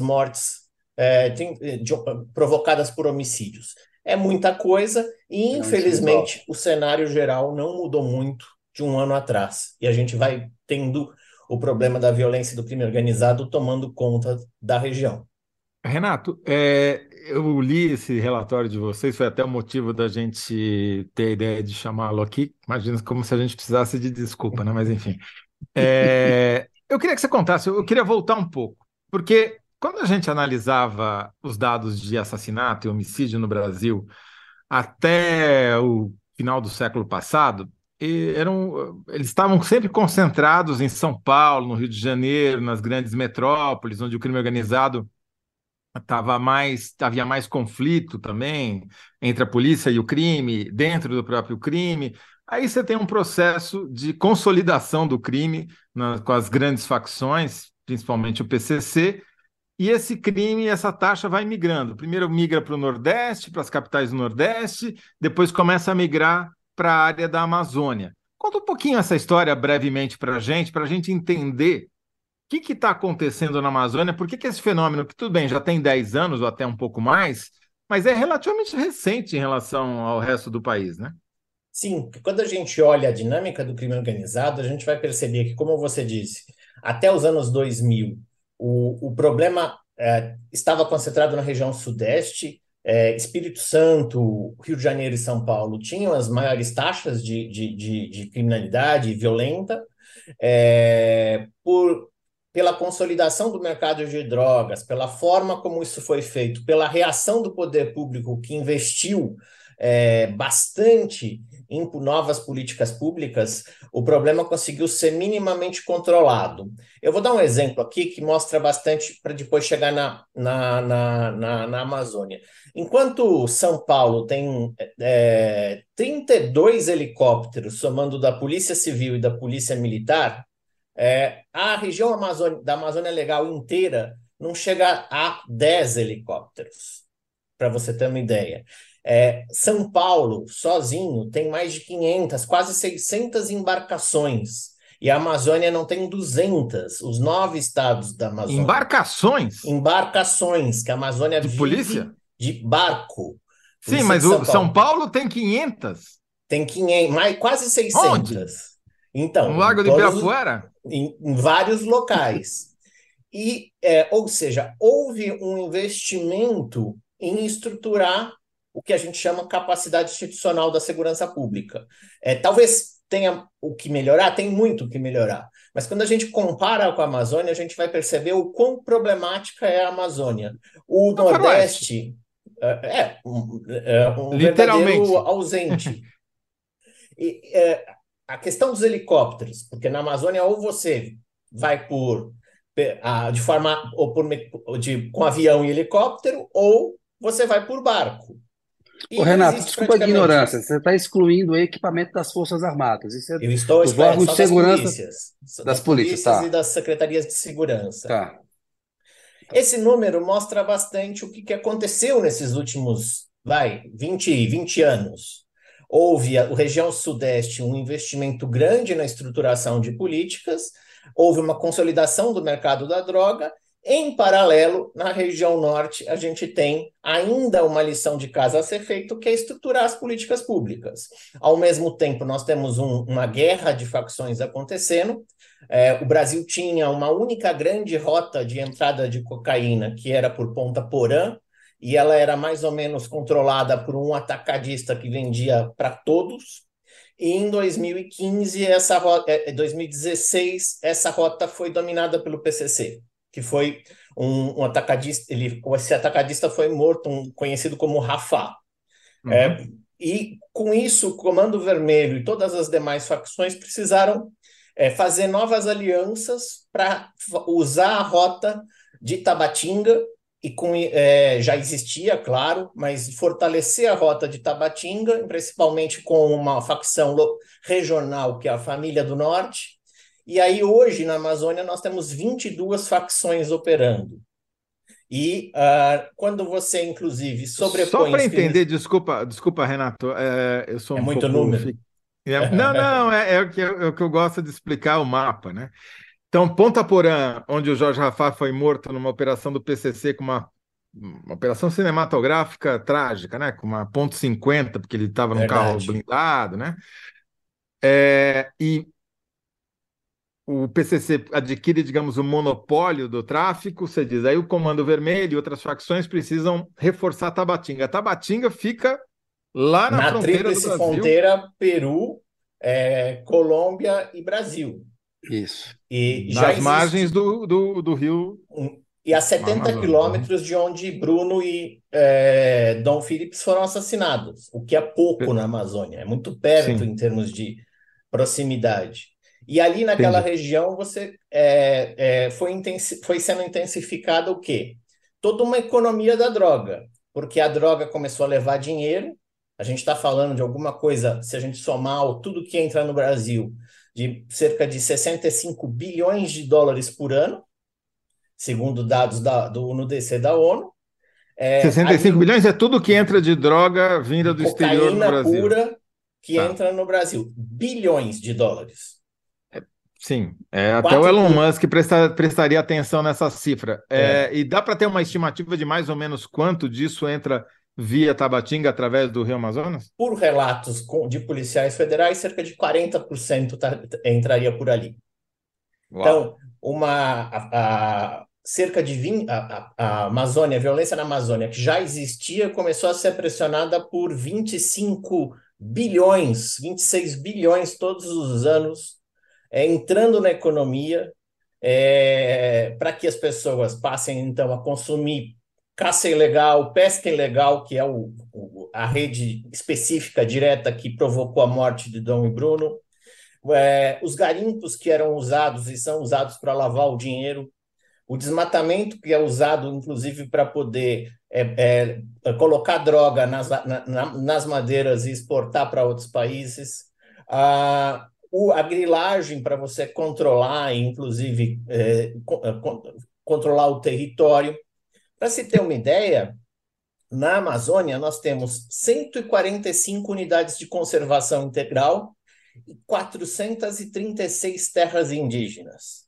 mortes é, de, provocadas por homicídios. É muita coisa e, infelizmente, o cenário geral não mudou muito de um ano atrás. E a gente vai tendo o problema da violência e do crime organizado tomando conta da região. Renato, é, eu li esse relatório de vocês, foi até o motivo da gente ter a ideia de chamá-lo aqui. Imagina como se a gente precisasse de desculpa, né? Mas enfim. É, eu queria que você contasse, eu queria voltar um pouco, porque quando a gente analisava os dados de assassinato e homicídio no Brasil até o final do século passado, eram, eles estavam sempre concentrados em São Paulo, no Rio de Janeiro, nas grandes metrópoles, onde o crime organizado estava mais havia mais conflito também entre a polícia e o crime, dentro do próprio crime. Aí você tem um processo de consolidação do crime na, com as grandes facções, principalmente o PCC, e esse crime, essa taxa vai migrando. Primeiro migra para o Nordeste, para as capitais do Nordeste, depois começa a migrar para a área da Amazônia. Conta um pouquinho essa história brevemente para a gente, para a gente entender o que está acontecendo na Amazônia, por que, que esse fenômeno, que tudo bem, já tem 10 anos ou até um pouco mais, mas é relativamente recente em relação ao resto do país, né? Sim, quando a gente olha a dinâmica do crime organizado, a gente vai perceber que, como você disse, até os anos 2000, o, o problema é, estava concentrado na região sudeste, é, Espírito Santo, Rio de Janeiro e São Paulo tinham as maiores taxas de, de, de, de criminalidade violenta, é, por, pela consolidação do mercado de drogas, pela forma como isso foi feito, pela reação do poder público que investiu é, bastante em novas políticas públicas, o problema conseguiu ser minimamente controlado. Eu vou dar um exemplo aqui que mostra bastante para depois chegar na, na, na, na, na Amazônia. Enquanto São Paulo tem é, 32 helicópteros, somando da Polícia Civil e da Polícia Militar, é, a região Amazônia, da Amazônia Legal inteira não chega a 10 helicópteros, para você ter uma ideia. É, São Paulo, sozinho, tem mais de 500, quase 600 embarcações. E a Amazônia não tem 200, os nove estados da Amazônia. Embarcações? Embarcações, que a Amazônia de polícia? de barco. Sim, mas São o Paulo. São Paulo tem 500. Tem 500, mais, quase 600. Onde? Então, no Lago de Ibirapuera? Em, em vários locais. E, é, ou seja, houve um investimento em estruturar o que a gente chama capacidade institucional da segurança pública. É, talvez tenha o que melhorar, tem muito o que melhorar. Mas quando a gente compara com a Amazônia, a gente vai perceber o quão problemática é a Amazônia. O Nordeste, é, é, um, é um verdadeiro ausente. e, é, a questão dos helicópteros, porque na Amazônia ou você vai por de forma ou por de, com avião e helicóptero ou você vai por barco. Ô, Renato, desculpa a ignorância, você está excluindo o equipamento das Forças Armadas. Isso é Eu estou dos órgãos de segurança das polícias, das, das polícias, tá. e das secretarias de segurança. Tá. Esse número mostra bastante o que, que aconteceu nesses últimos, vai, 20, 20 anos. Houve, a região sudeste, um investimento grande na estruturação de políticas, houve uma consolidação do mercado da droga, em paralelo, na região norte, a gente tem ainda uma lição de casa a ser feita, que é estruturar as políticas públicas. Ao mesmo tempo, nós temos um, uma guerra de facções acontecendo, é, o Brasil tinha uma única grande rota de entrada de cocaína, que era por Ponta Porã, e ela era mais ou menos controlada por um atacadista que vendia para todos. E em 2015, essa rota, 2016, essa rota foi dominada pelo PCC, que foi um, um atacadista, ele, esse atacadista foi morto, um conhecido como Rafah. Uhum. É, e com isso, o Comando Vermelho e todas as demais facções precisaram é, fazer novas alianças para usar a rota de Tabatinga e com, é, já existia, claro, mas fortalecer a rota de Tabatinga, principalmente com uma facção regional, que é a Família do Norte. E aí, hoje, na Amazônia, nós temos 22 facções operando. E uh, quando você, inclusive, sobrepõe... Só para entender, desculpa, desculpa, Renato, é, eu sou é um muito pouco... número. É, não, não, é, é, o que, é o que eu gosto de explicar o mapa, né? Então, Ponta Porã, onde o Jorge Rafá foi morto numa operação do PCC com uma, uma operação cinematográfica trágica, né? Com uma ponto .50, porque ele estava num carro blindado, né? É, e o PCC adquire, digamos, o monopólio do tráfico, você diz, aí o Comando Vermelho e outras facções precisam reforçar Tabatinga. Tabatinga fica lá na, na fronteira do Brasil. fronteira Peru, é, Colômbia e Brasil. Isso. E Nas margens do, do, do rio. E a 70 quilômetros de onde Bruno e é, Dom Phillips foram assassinados, o que é pouco na Amazônia, é muito perto Sim. em termos de proximidade. E ali naquela Entendi. região você é, é, foi, foi sendo intensificada o quê? Toda uma economia da droga, porque a droga começou a levar dinheiro. A gente está falando de alguma coisa, se a gente somar tudo que entra no Brasil, de cerca de 65 bilhões de dólares por ano, segundo dados da, do NUDC da ONU. É, 65 ali, bilhões é tudo que entra de droga vinda do exterior do Brasil. pura que tá. entra no Brasil. Bilhões de dólares. Sim, é, até o Elon Musk presta, prestaria atenção nessa cifra. É, é. e dá para ter uma estimativa de mais ou menos quanto disso entra via Tabatinga através do Rio Amazonas? Por relatos de policiais federais, cerca de 40% tá, entraria por ali. Uau. Então, uma, a, a, cerca de 20, a, a, Amazônia, a violência na Amazônia, que já existia, começou a ser pressionada por 25 bilhões, 26 bilhões todos os anos, é, entrando na economia, é, para que as pessoas passem, então, a consumir caça ilegal, pesca ilegal, que é o, o, a rede específica direta que provocou a morte de Dom e Bruno, é, os garimpos que eram usados e são usados para lavar o dinheiro, o desmatamento que é usado, inclusive, para poder é, é, colocar droga nas, na, nas madeiras e exportar para outros países, a, o, a grilagem para você controlar, inclusive, é, controlar o território. Para se ter uma ideia, na Amazônia nós temos 145 unidades de conservação integral e 436 terras indígenas.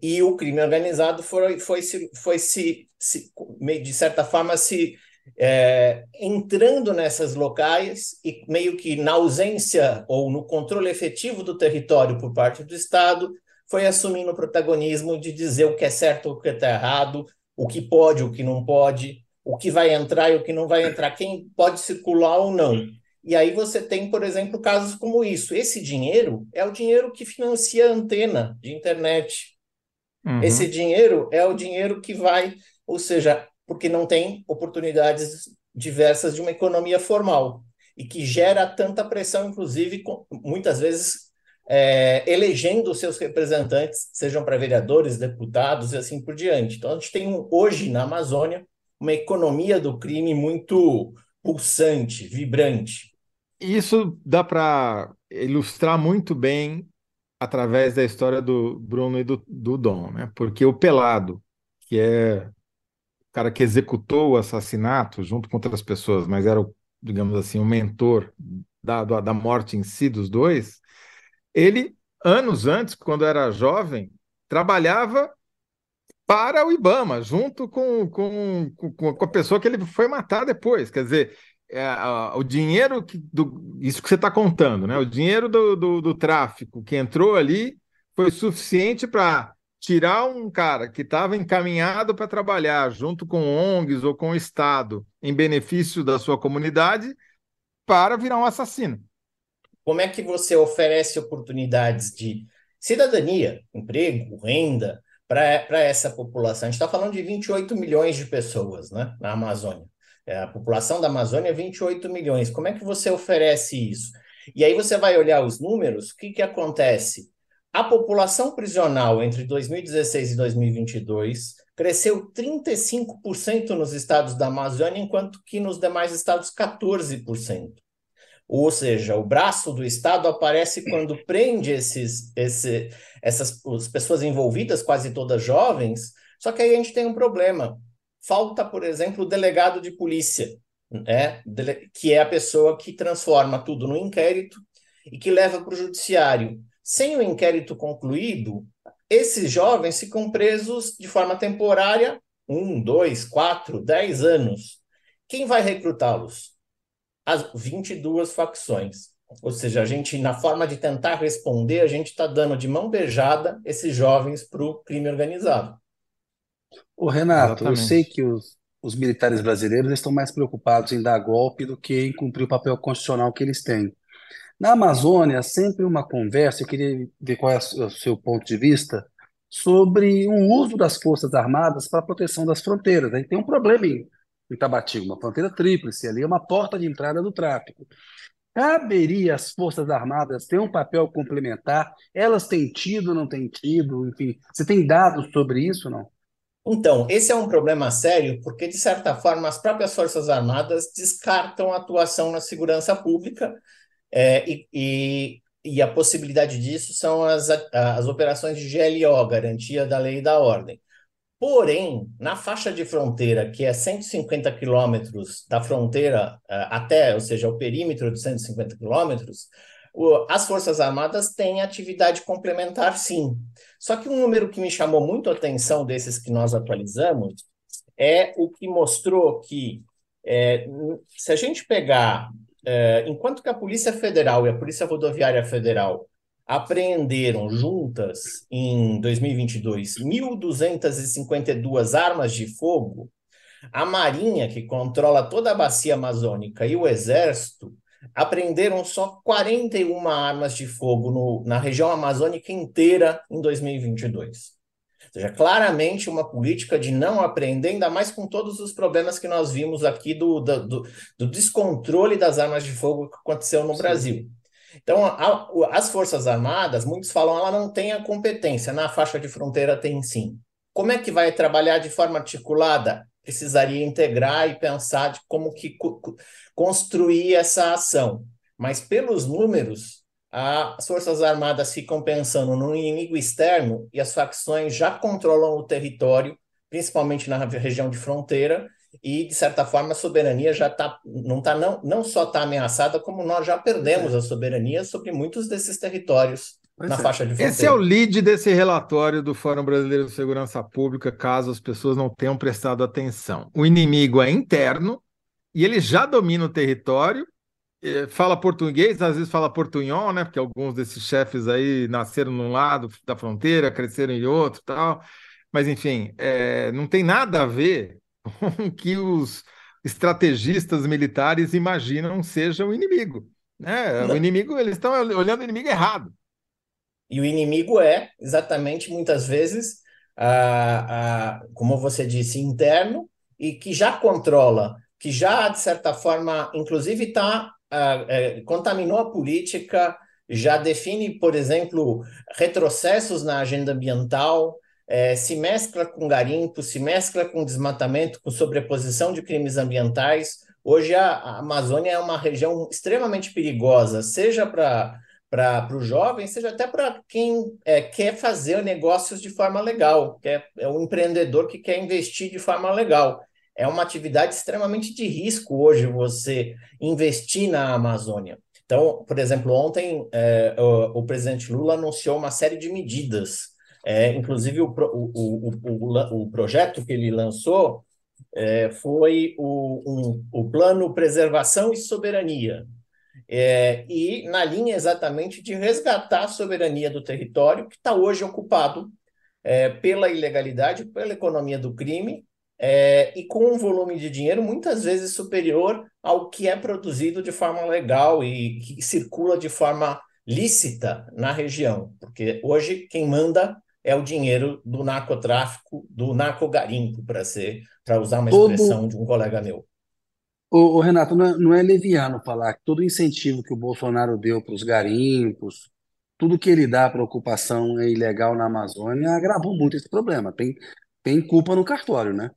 E o crime organizado foi, foi, foi, foi se, se, de certa forma, se é, entrando nessas locais e meio que na ausência ou no controle efetivo do território por parte do Estado, foi assumindo o protagonismo de dizer o que é certo, o que está errado, o que pode, o que não pode, o que vai entrar e o que não vai entrar, quem pode circular ou não. E aí você tem, por exemplo, casos como isso. Esse dinheiro é o dinheiro que financia a antena de internet. Uhum. Esse dinheiro é o dinheiro que vai, ou seja, porque não tem oportunidades diversas de uma economia formal e que gera tanta pressão, inclusive, muitas vezes é, elegendo seus representantes, sejam para vereadores, deputados e assim por diante. Então, a gente tem hoje na Amazônia uma economia do crime muito pulsante, vibrante. Isso dá para ilustrar muito bem através da história do Bruno e do, do Dom, né? Porque o Pelado, que é cara que executou o assassinato junto com outras pessoas, mas era, digamos assim, o mentor da, da morte em si dos dois, ele, anos antes, quando era jovem, trabalhava para o Ibama, junto com, com, com, a pessoa que ele foi matar depois. Quer dizer, é, o dinheiro que, do, isso que você está contando, né? O dinheiro do, do, do, tráfico que entrou ali foi suficiente para tirar um cara que estava encaminhado para trabalhar junto com ONGs ou com o Estado em benefício da sua comunidade para virar um assassino. Como é que você oferece oportunidades de cidadania, emprego, renda, para essa população. A gente está falando de 28 milhões de pessoas né, na Amazônia. É, a população da Amazônia é 28 milhões. Como é que você oferece isso? E aí você vai olhar os números, o que, que acontece? A população prisional entre 2016 e 2022 cresceu 35% nos estados da Amazônia, enquanto que nos demais estados 14%. Ou seja, o braço do Estado aparece quando prende esses, esse, essas as pessoas envolvidas, quase todas jovens, só que aí a gente tem um problema. Falta, por exemplo, o delegado de polícia, né? que é a pessoa que transforma tudo no inquérito e que leva para o judiciário. Sem o inquérito concluído, esses jovens ficam presos de forma temporária um, dois, quatro, dez anos. Quem vai recrutá-los? As 22 facções. Ou seja, a gente, na forma de tentar responder, a gente está dando de mão beijada esses jovens para o crime organizado. O Renato, Exatamente. eu sei que os, os militares brasileiros estão mais preocupados em dar golpe do que em cumprir o papel constitucional que eles têm. Na Amazônia, sempre uma conversa, eu queria ver qual é o seu ponto de vista, sobre o uso das Forças Armadas para a proteção das fronteiras. A gente tem um problema em, em uma fronteira tríplice, ali é uma porta de entrada do tráfico. Caberia às Forças Armadas ter um papel complementar? Elas têm tido, não têm tido? Enfim, você tem dados sobre isso, não? Então, esse é um problema sério, porque, de certa forma, as próprias Forças Armadas descartam a atuação na segurança pública é, e, e, e, a possibilidade disso são as, as operações de GLO, Garantia da Lei e da Ordem. Porém, na faixa de fronteira, que é 150 quilômetros da fronteira é, até, ou seja, o perímetro de 150 quilômetros, as Forças Armadas têm atividade complementar, sim. Só que um número que me chamou muito a atenção desses que nós atualizamos é o que mostrou que, é, se a gente pegar é, enquanto que a Polícia Federal e a Polícia Rodoviária Federal apreenderam juntas em 2022 1.252 armas de fogo, a Marinha, que controla toda a bacia amazônica, e o Exército apreenderam só 41 armas de fogo no, na região amazônica inteira em 2022 seja, claramente uma política de não aprender, ainda mais com todos os problemas que nós vimos aqui do, do, do descontrole das armas de fogo que aconteceu no Sim. Brasil. Então, a, as Forças Armadas, muitos falam, ela não tem a competência, na faixa de fronteira tem sim. Como é que vai trabalhar de forma articulada? Precisaria integrar e pensar de como que construir essa ação. Mas pelos números, as Forças Armadas ficam pensando no inimigo externo e as facções já controlam o território, principalmente na região de fronteira, e, de certa forma, a soberania já está, não, tá, não, não só está ameaçada, como nós já perdemos é. a soberania sobre muitos desses territórios pois na é. faixa de fronteira. Esse é o lead desse relatório do Fórum Brasileiro de Segurança Pública, caso as pessoas não tenham prestado atenção. O inimigo é interno e ele já domina o território fala português, às vezes fala portunhol, né? Porque alguns desses chefes aí nasceram num lado da fronteira, cresceram em outro tal. Mas, enfim, é, não tem nada a ver com o que os estrategistas militares imaginam seja o inimigo. Né? O inimigo, eles estão olhando o inimigo errado. E o inimigo é, exatamente, muitas vezes, a, a, como você disse, interno, e que já controla, que já, de certa forma, inclusive está contaminou a política, já define, por exemplo, retrocessos na agenda ambiental, é, se mescla com garimpo, se mescla com desmatamento, com sobreposição de crimes ambientais. Hoje a, a Amazônia é uma região extremamente perigosa, seja para para o jovem, seja até para quem é, quer fazer negócios de forma legal, que é, é um empreendedor que quer investir de forma legal é uma atividade extremamente de risco hoje você investir na Amazônia. Então, por exemplo, ontem é, o, o, presidente Lula anunciou uma série de medidas, é, inclusive o, o, o, projeto que ele lançou é, foi o, um, o Plano Preservação e Soberania, e na linha exatamente de resgatar a soberania do território que está hoje ocupado pela ilegalidade, pela economia do crime é, e com um volume de dinheiro muitas vezes superior ao que é produzido de forma legal e que circula de forma lícita na região, porque hoje quem manda é o dinheiro do narcotráfico, do narcogarimpo, para ser, para usar uma expressão todo... de um colega meu. O, o Renato, não é, não é leviano falar que todo incentivo que o Bolsonaro deu para os garimpos, tudo que ele dá para ocupação é ilegal na Amazônia, agravou muito esse problema. Tem, tem culpa no cartório, né?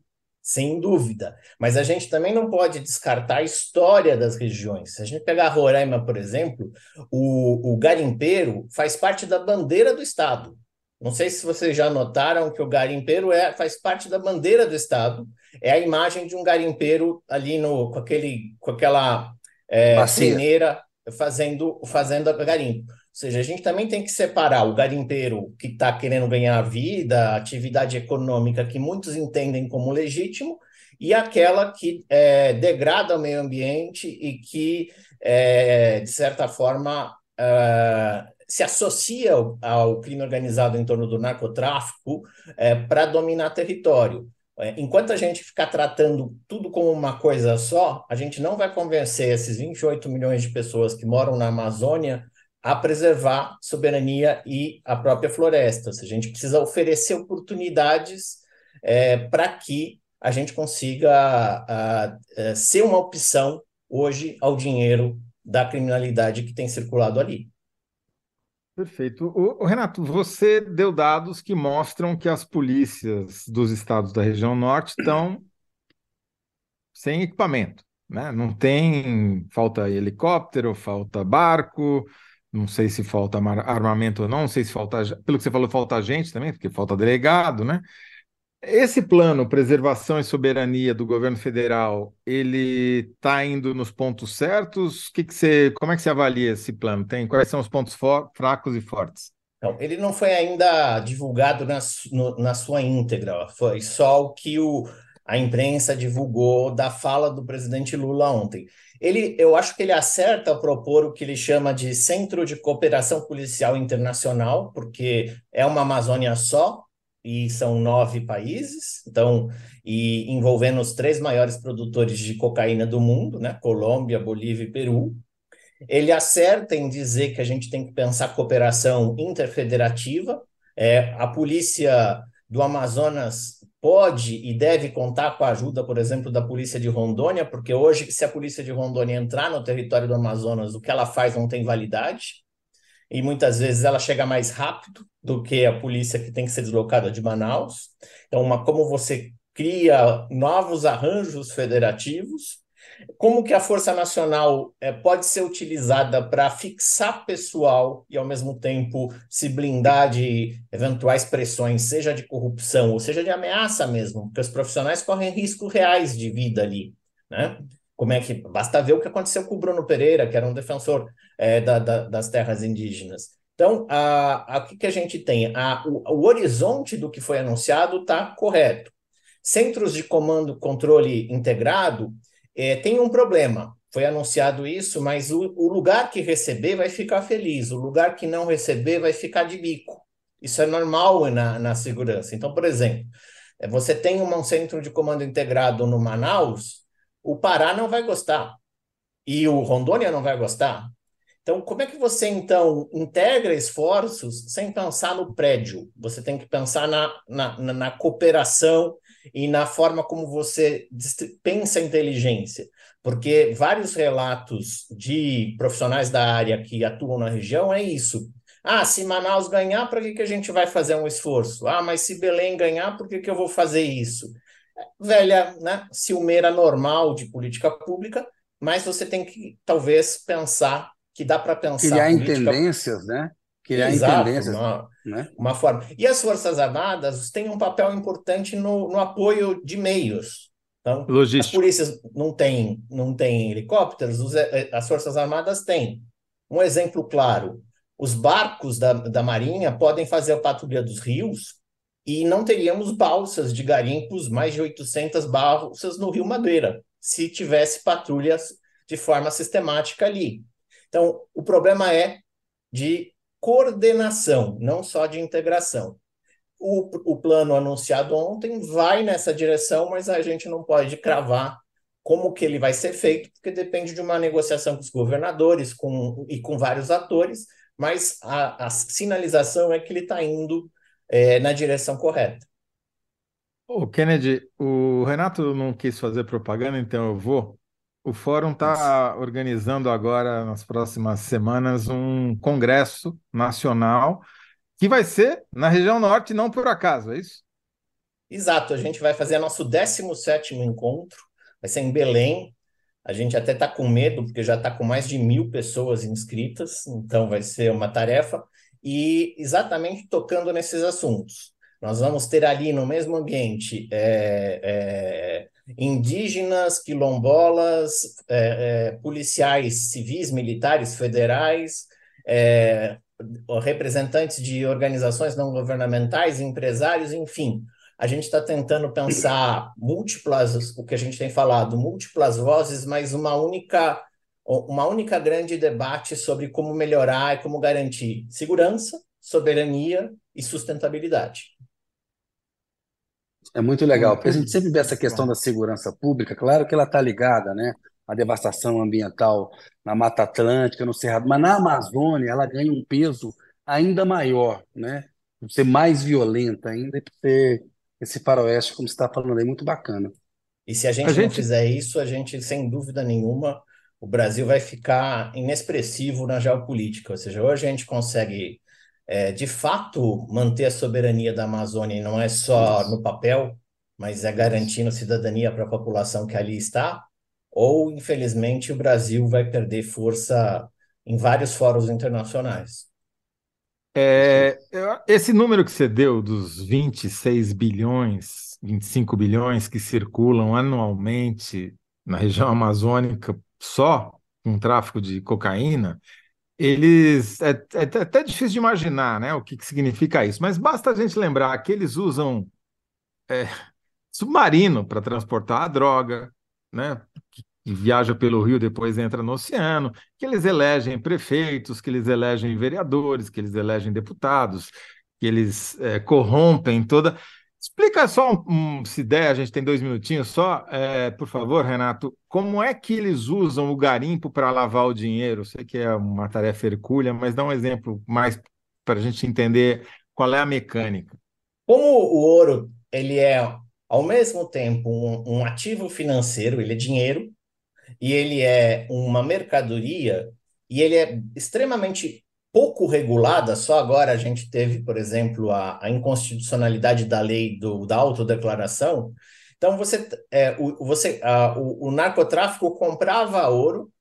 Sem dúvida. Mas a gente também não pode descartar a história das regiões. Se a gente pegar Roraima, por exemplo, o, o garimpeiro faz parte da bandeira do Estado. Não sei se vocês já notaram que o garimpeiro é, faz parte da bandeira do Estado. É a imagem de um garimpeiro ali no, com, aquele, com aquela é, peneira fazendo, fazendo garimpo. Seja, a gente também tem que separar o garimpeiro que está querendo ganhar vida, atividade econômica que muitos entendem como legítimo, e aquela que é, degrada o meio ambiente e que, é, de certa forma, uh, se associa ao, ao, crime organizado em torno do narcotráfico é, para dominar território. É, enquanto a gente ficar tratando tudo como uma coisa só, a gente não vai convencer esses 28 milhões de pessoas que moram na Amazônia a preservar soberania e a própria floresta. Seja, a gente precisa oferecer oportunidades é, para que a gente consiga a, a, a, ser uma opção hoje ao dinheiro da criminalidade que tem circulado ali. Perfeito. O, o, Renato, você deu dados que mostram que as polícias dos estados da região norte estão sem equipamento, né? Não tem, falta helicóptero, falta barco, não sei se falta armamento ou não, não sei se falta, pelo que você falou, falta gente também, porque falta delegado, né? Esse plano Preservação e Soberania do governo federal, ele está indo nos pontos certos? Que que você, como é que você avalia esse plano? Tem quais são os pontos fracos e fortes? Então, ele não foi ainda divulgado na, no, na sua íntegra, foi só o que o, a imprensa divulgou da fala do presidente Lula ontem. Ele, eu acho que ele acerta ao propor o que ele chama de Centro de Cooperação Policial Internacional, porque é uma Amazônia só, e são nove países, então, e envolvendo os três maiores produtores de cocaína do mundo, né? Colômbia, Bolívia e Peru. Ele acerta em dizer que a gente tem que pensar cooperação interfederativa. É, a polícia do Amazonas pode e deve contar com a ajuda, por exemplo, da polícia de Rondônia, porque hoje, se a polícia de Rondônia entrar no território do Amazonas, o que ela faz não tem validade e muitas vezes ela chega mais rápido do que a polícia que tem que ser deslocada de Manaus. Então, uma, como você cria novos arranjos federativos, como que a Força Nacional é, pode ser utilizada para fixar pessoal e, ao mesmo tempo, se blindar de eventuais pressões, seja de corrupção ou seja de ameaça mesmo, porque os profissionais correm riscos reais de vida ali, né? Como é que basta ver o que aconteceu com o Bruno Pereira, que era um defensor é, da, da, das terras indígenas. Então, a, a, o que, que a gente tem? A, o, o horizonte do que foi anunciado está correto. Centros de comando controle integrado é, tem um problema. Foi anunciado isso, mas o, o lugar que receber vai ficar feliz, o lugar que não receber vai ficar de bico. Isso é normal na, na segurança. Então, por exemplo, é, você tem um centro de comando integrado no Manaus, o Pará não vai gostar e o Rondônia não vai gostar. Então, como é que você, então, integra esforços sem pensar no prédio? Você tem que pensar na, na, na cooperação e na forma como você pensa a inteligência. Porque vários relatos de profissionais da área que atuam na região é isso. Ah, se Manaus ganhar, para que, que a gente vai fazer um esforço? Ah, mas se Belém ganhar, por que, que eu vou fazer isso? velha, né, ciumeira normal de política pública, mas você tem que talvez pensar que dá para pensar criar política... tendências, né? Criar Exato, tendências, uma, né? uma forma. E as forças armadas têm um papel importante no, no apoio de meios. Então, Logística. as polícias não têm não têm helicópteros, os, eh, as forças armadas têm. Um exemplo claro: os barcos da, da Marinha podem fazer a patrulha dos rios e não teríamos balsas de garimpos, mais de 800 balsas no Rio Madeira, se tivesse patrulhas de forma sistemática ali. Então, o problema é de coordenação, não só de integração. O, o plano anunciado ontem vai nessa direção, mas a gente não pode cravar como que ele vai ser feito, porque depende de uma negociação com os governadores com, e com vários atores, mas a, a sinalização é que ele está indo é, na direção correta. Ô, Kennedy, o Renato não quis fazer propaganda, então eu vou. O Fórum está organizando agora, nas próximas semanas, um congresso nacional que vai ser na região norte, não por acaso, é isso? Exato, a gente vai fazer nosso 17º encontro, vai ser em Belém. A gente até está com medo, porque já está com mais de mil pessoas inscritas, então vai ser uma tarefa. E exatamente tocando nesses assuntos. Nós vamos ter ali no mesmo ambiente é, é, indígenas, quilombolas, é, é policiais civis, militares, federais, é, representantes de organizações não governamentais, empresários, enfim. A gente está tentando pensar múltiplas, o que a gente tem falado, múltiplas vozes, mas uma única, uma única grande debate sobre como melhorar e como garantir segurança, soberania e sustentabilidade. É muito legal, porque a gente sempre vê essa questão da segurança pública, claro que ela está ligada, né? A devastação ambiental na Mata Atlântica, no Cerrado, mas na Amazônia ela ganha um peso ainda maior, né? Por ser mais violenta ainda e por ser esse faroeste, como você está falando aí, muito bacana. E se a gente, a gente não fizer isso, a gente, sem dúvida nenhuma, o Brasil vai ficar inexpressivo na geopolítica. Ou seja, hoje a gente consegue, é, de fato, manter a soberania da Amazônia, e não é só no papel, mas é garantindo cidadania para a população que ali está ou, infelizmente, o Brasil vai perder força em vários fóruns internacionais. É, esse número que você deu dos 26 bilhões, 25 bilhões que circulam anualmente na região amazônica só com tráfico de cocaína, eles é, é, até difícil de imaginar né, o que, que significa isso, mas basta a gente lembrar que eles usam é, submarino para transportar a droga, né, que viaja pelo rio, depois entra no oceano, que eles elegem prefeitos, que eles elegem vereadores, que eles elegem deputados, que eles é, corrompem toda. Explica só, um, se der, a gente tem dois minutinhos só, é, por favor, Renato, como é que eles usam o garimpo para lavar o dinheiro? sei que é uma tarefa hercúlea, mas dá um exemplo mais para a gente entender qual é a mecânica. Como o ouro ele é ao mesmo tempo um, um ativo financeiro, ele é dinheiro, e ele é uma mercadoria e ele é extremamente pouco regulada, só agora a gente teve, por exemplo, a, a inconstitucionalidade da lei do, da autodeclaração. Então, você, é, o, você, a, o, o, narcotráfico comprava ouro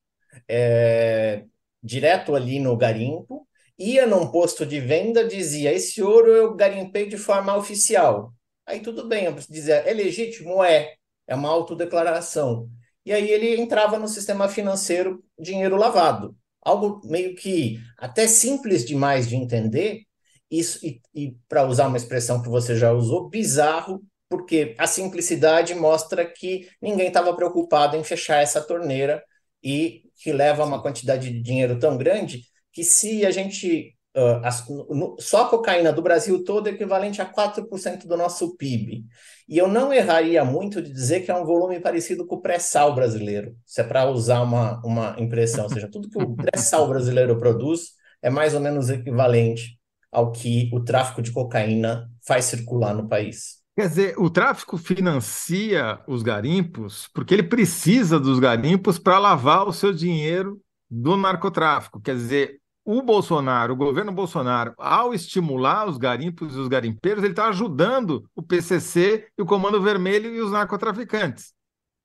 é, direto ali no garimpo, ia num posto de venda, dizia: Esse ouro eu garimpei de forma oficial. Aí tudo bem, eu dizia: É legítimo? É. É uma autodeclaração e aí ele entrava no sistema financeiro dinheiro lavado. Algo meio que até simples demais de entender, isso, e, e para usar uma expressão que você já usou, bizarro, porque a simplicidade mostra que ninguém estava preocupado em fechar essa torneira e que leva uma quantidade de dinheiro tão grande que se a gente Uh, as, no, só a cocaína do Brasil todo é equivalente a 4% do nosso PIB. E eu não erraria muito de dizer que é um volume parecido com o pré-sal brasileiro, se é para usar uma, uma impressão. Ou seja, tudo que o pré-sal brasileiro produz é mais ou menos equivalente ao que o tráfico de cocaína faz circular no país. Quer dizer, o tráfico financia os garimpos porque ele precisa dos garimpos para lavar o seu dinheiro do narcotráfico. Quer dizer, o Bolsonaro, o governo Bolsonaro, ao estimular os garimpos e os garimpeiros, ele está ajudando o PCC e o Comando Vermelho e os narcotraficantes.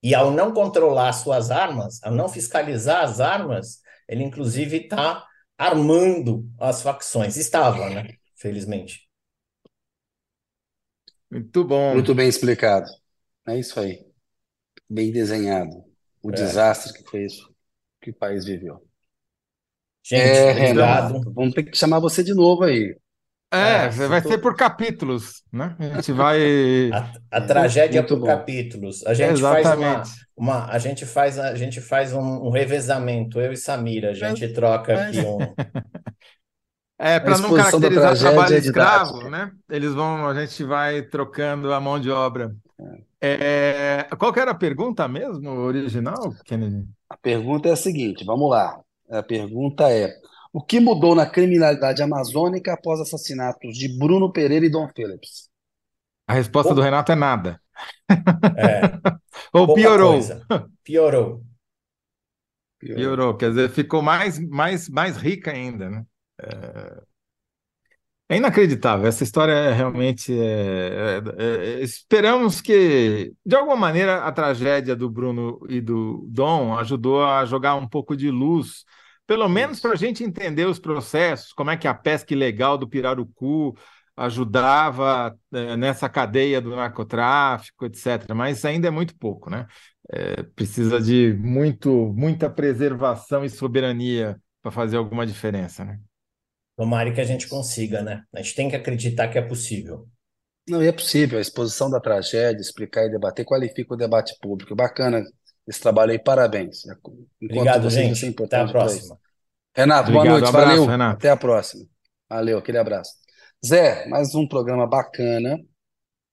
E ao não controlar suas armas, ao não fiscalizar as armas, ele inclusive está armando as facções. Estava, né? Felizmente. Muito bom. Muito bem explicado. É isso aí. Bem desenhado. O é. desastre que foi isso que o país viveu. Gente, é, Renato, vamos ter que chamar você de novo aí. É, é vai tô... ser por capítulos, né? A gente vai. A, a tragédia Muito por bom. capítulos. A gente Exatamente. faz uma, uma, a gente faz, a gente faz um, um revezamento, eu e Samira, a gente é, troca é. aqui um. É, para não caracterizar o trabalho é escravo, né? Eles vão, a gente vai trocando a mão de obra. É, qual que era a pergunta mesmo, original, Kennedy? A pergunta é a seguinte, vamos lá. A pergunta é: O que mudou na criminalidade amazônica após assassinatos de Bruno Pereira e Dom Phillips? A resposta do Renato é nada. É, Ou piorou. coisa. Piorou. Piorou, quer dizer, ficou mais, mais, mais rica ainda, né? É, é inacreditável, essa história é realmente. é- é- é- esperamos que, de alguma maneira, a tragédia do Bruno e do Dom ajudou a jogar um pouco de luz, pelo menos para a gente entender os processos, como é que a pesca ilegal do pirarucu ajudava é, nessa cadeia do narcotráfico, etc. Mas ainda é muito pouco, né? É, precisa de muito, muita preservação e soberania para fazer alguma diferença, né? Tomara que a gente consiga, né? A gente tem que acreditar que é possível. Não, e é possível, a exposição da tragédia, explicar e debater, qualifica o debate público. Bacana esse trabalho aí, parabéns. Enquanto Obrigado, gente. é Até a próxima. Renato, boa Obrigado, noite, um abraço, valeu. Renato. Até a próxima. Valeu, aquele abraço. Zé, mais um programa bacana.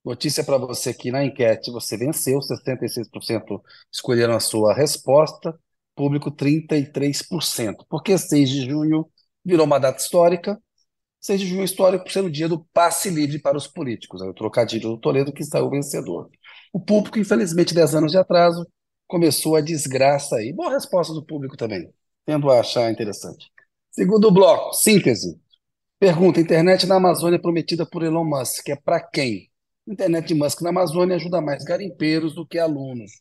Notícia para você aqui na enquete: você venceu, 66% escolheram a sua resposta, público 33%. Por que 6 de junho virou uma data histórica? 6 de junho é histórico por ser o dia do passe livre para os políticos. É o trocadilho do Toledo que saiu vencedor. O público, infelizmente, 10 anos de atraso, começou a desgraça aí. Boa resposta do público também. Tendo a achar interessante. Segundo bloco, síntese. Pergunta: internet na Amazônia prometida por Elon Musk é para quem? Internet de Musk na Amazônia ajuda mais garimpeiros do que alunos.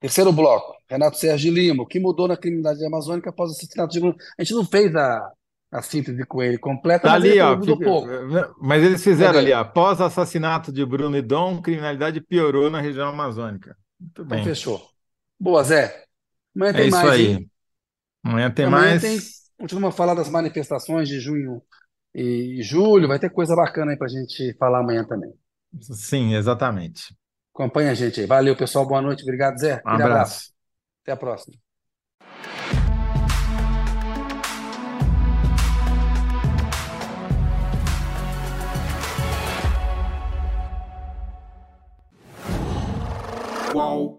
Terceiro bloco, Renato Sérgio Lima. O que mudou na criminalidade amazônica após o assassinato de Bruno? A gente não fez a, a síntese com ele completa, Tá mas ali, ó. mudou fica- pouco. Mas eles fizeram Cadê? ali. Após o assassinato de Bruno e Dom, criminalidade piorou na região amazônica. Muito Então bem. fechou. Boa, Zé. Amanhã É tem isso mais, aí. hein? Amanhã tem Amanhã mais. tem. Continuamos a falar das manifestações de junho e julho. Vai ter coisa bacana aí pra gente falar amanhã também. Sim, exatamente. Acompanha a gente aí. Valeu, pessoal. Boa noite. Obrigado, Zé. Um abraço. abraço. Até a próxima. Qual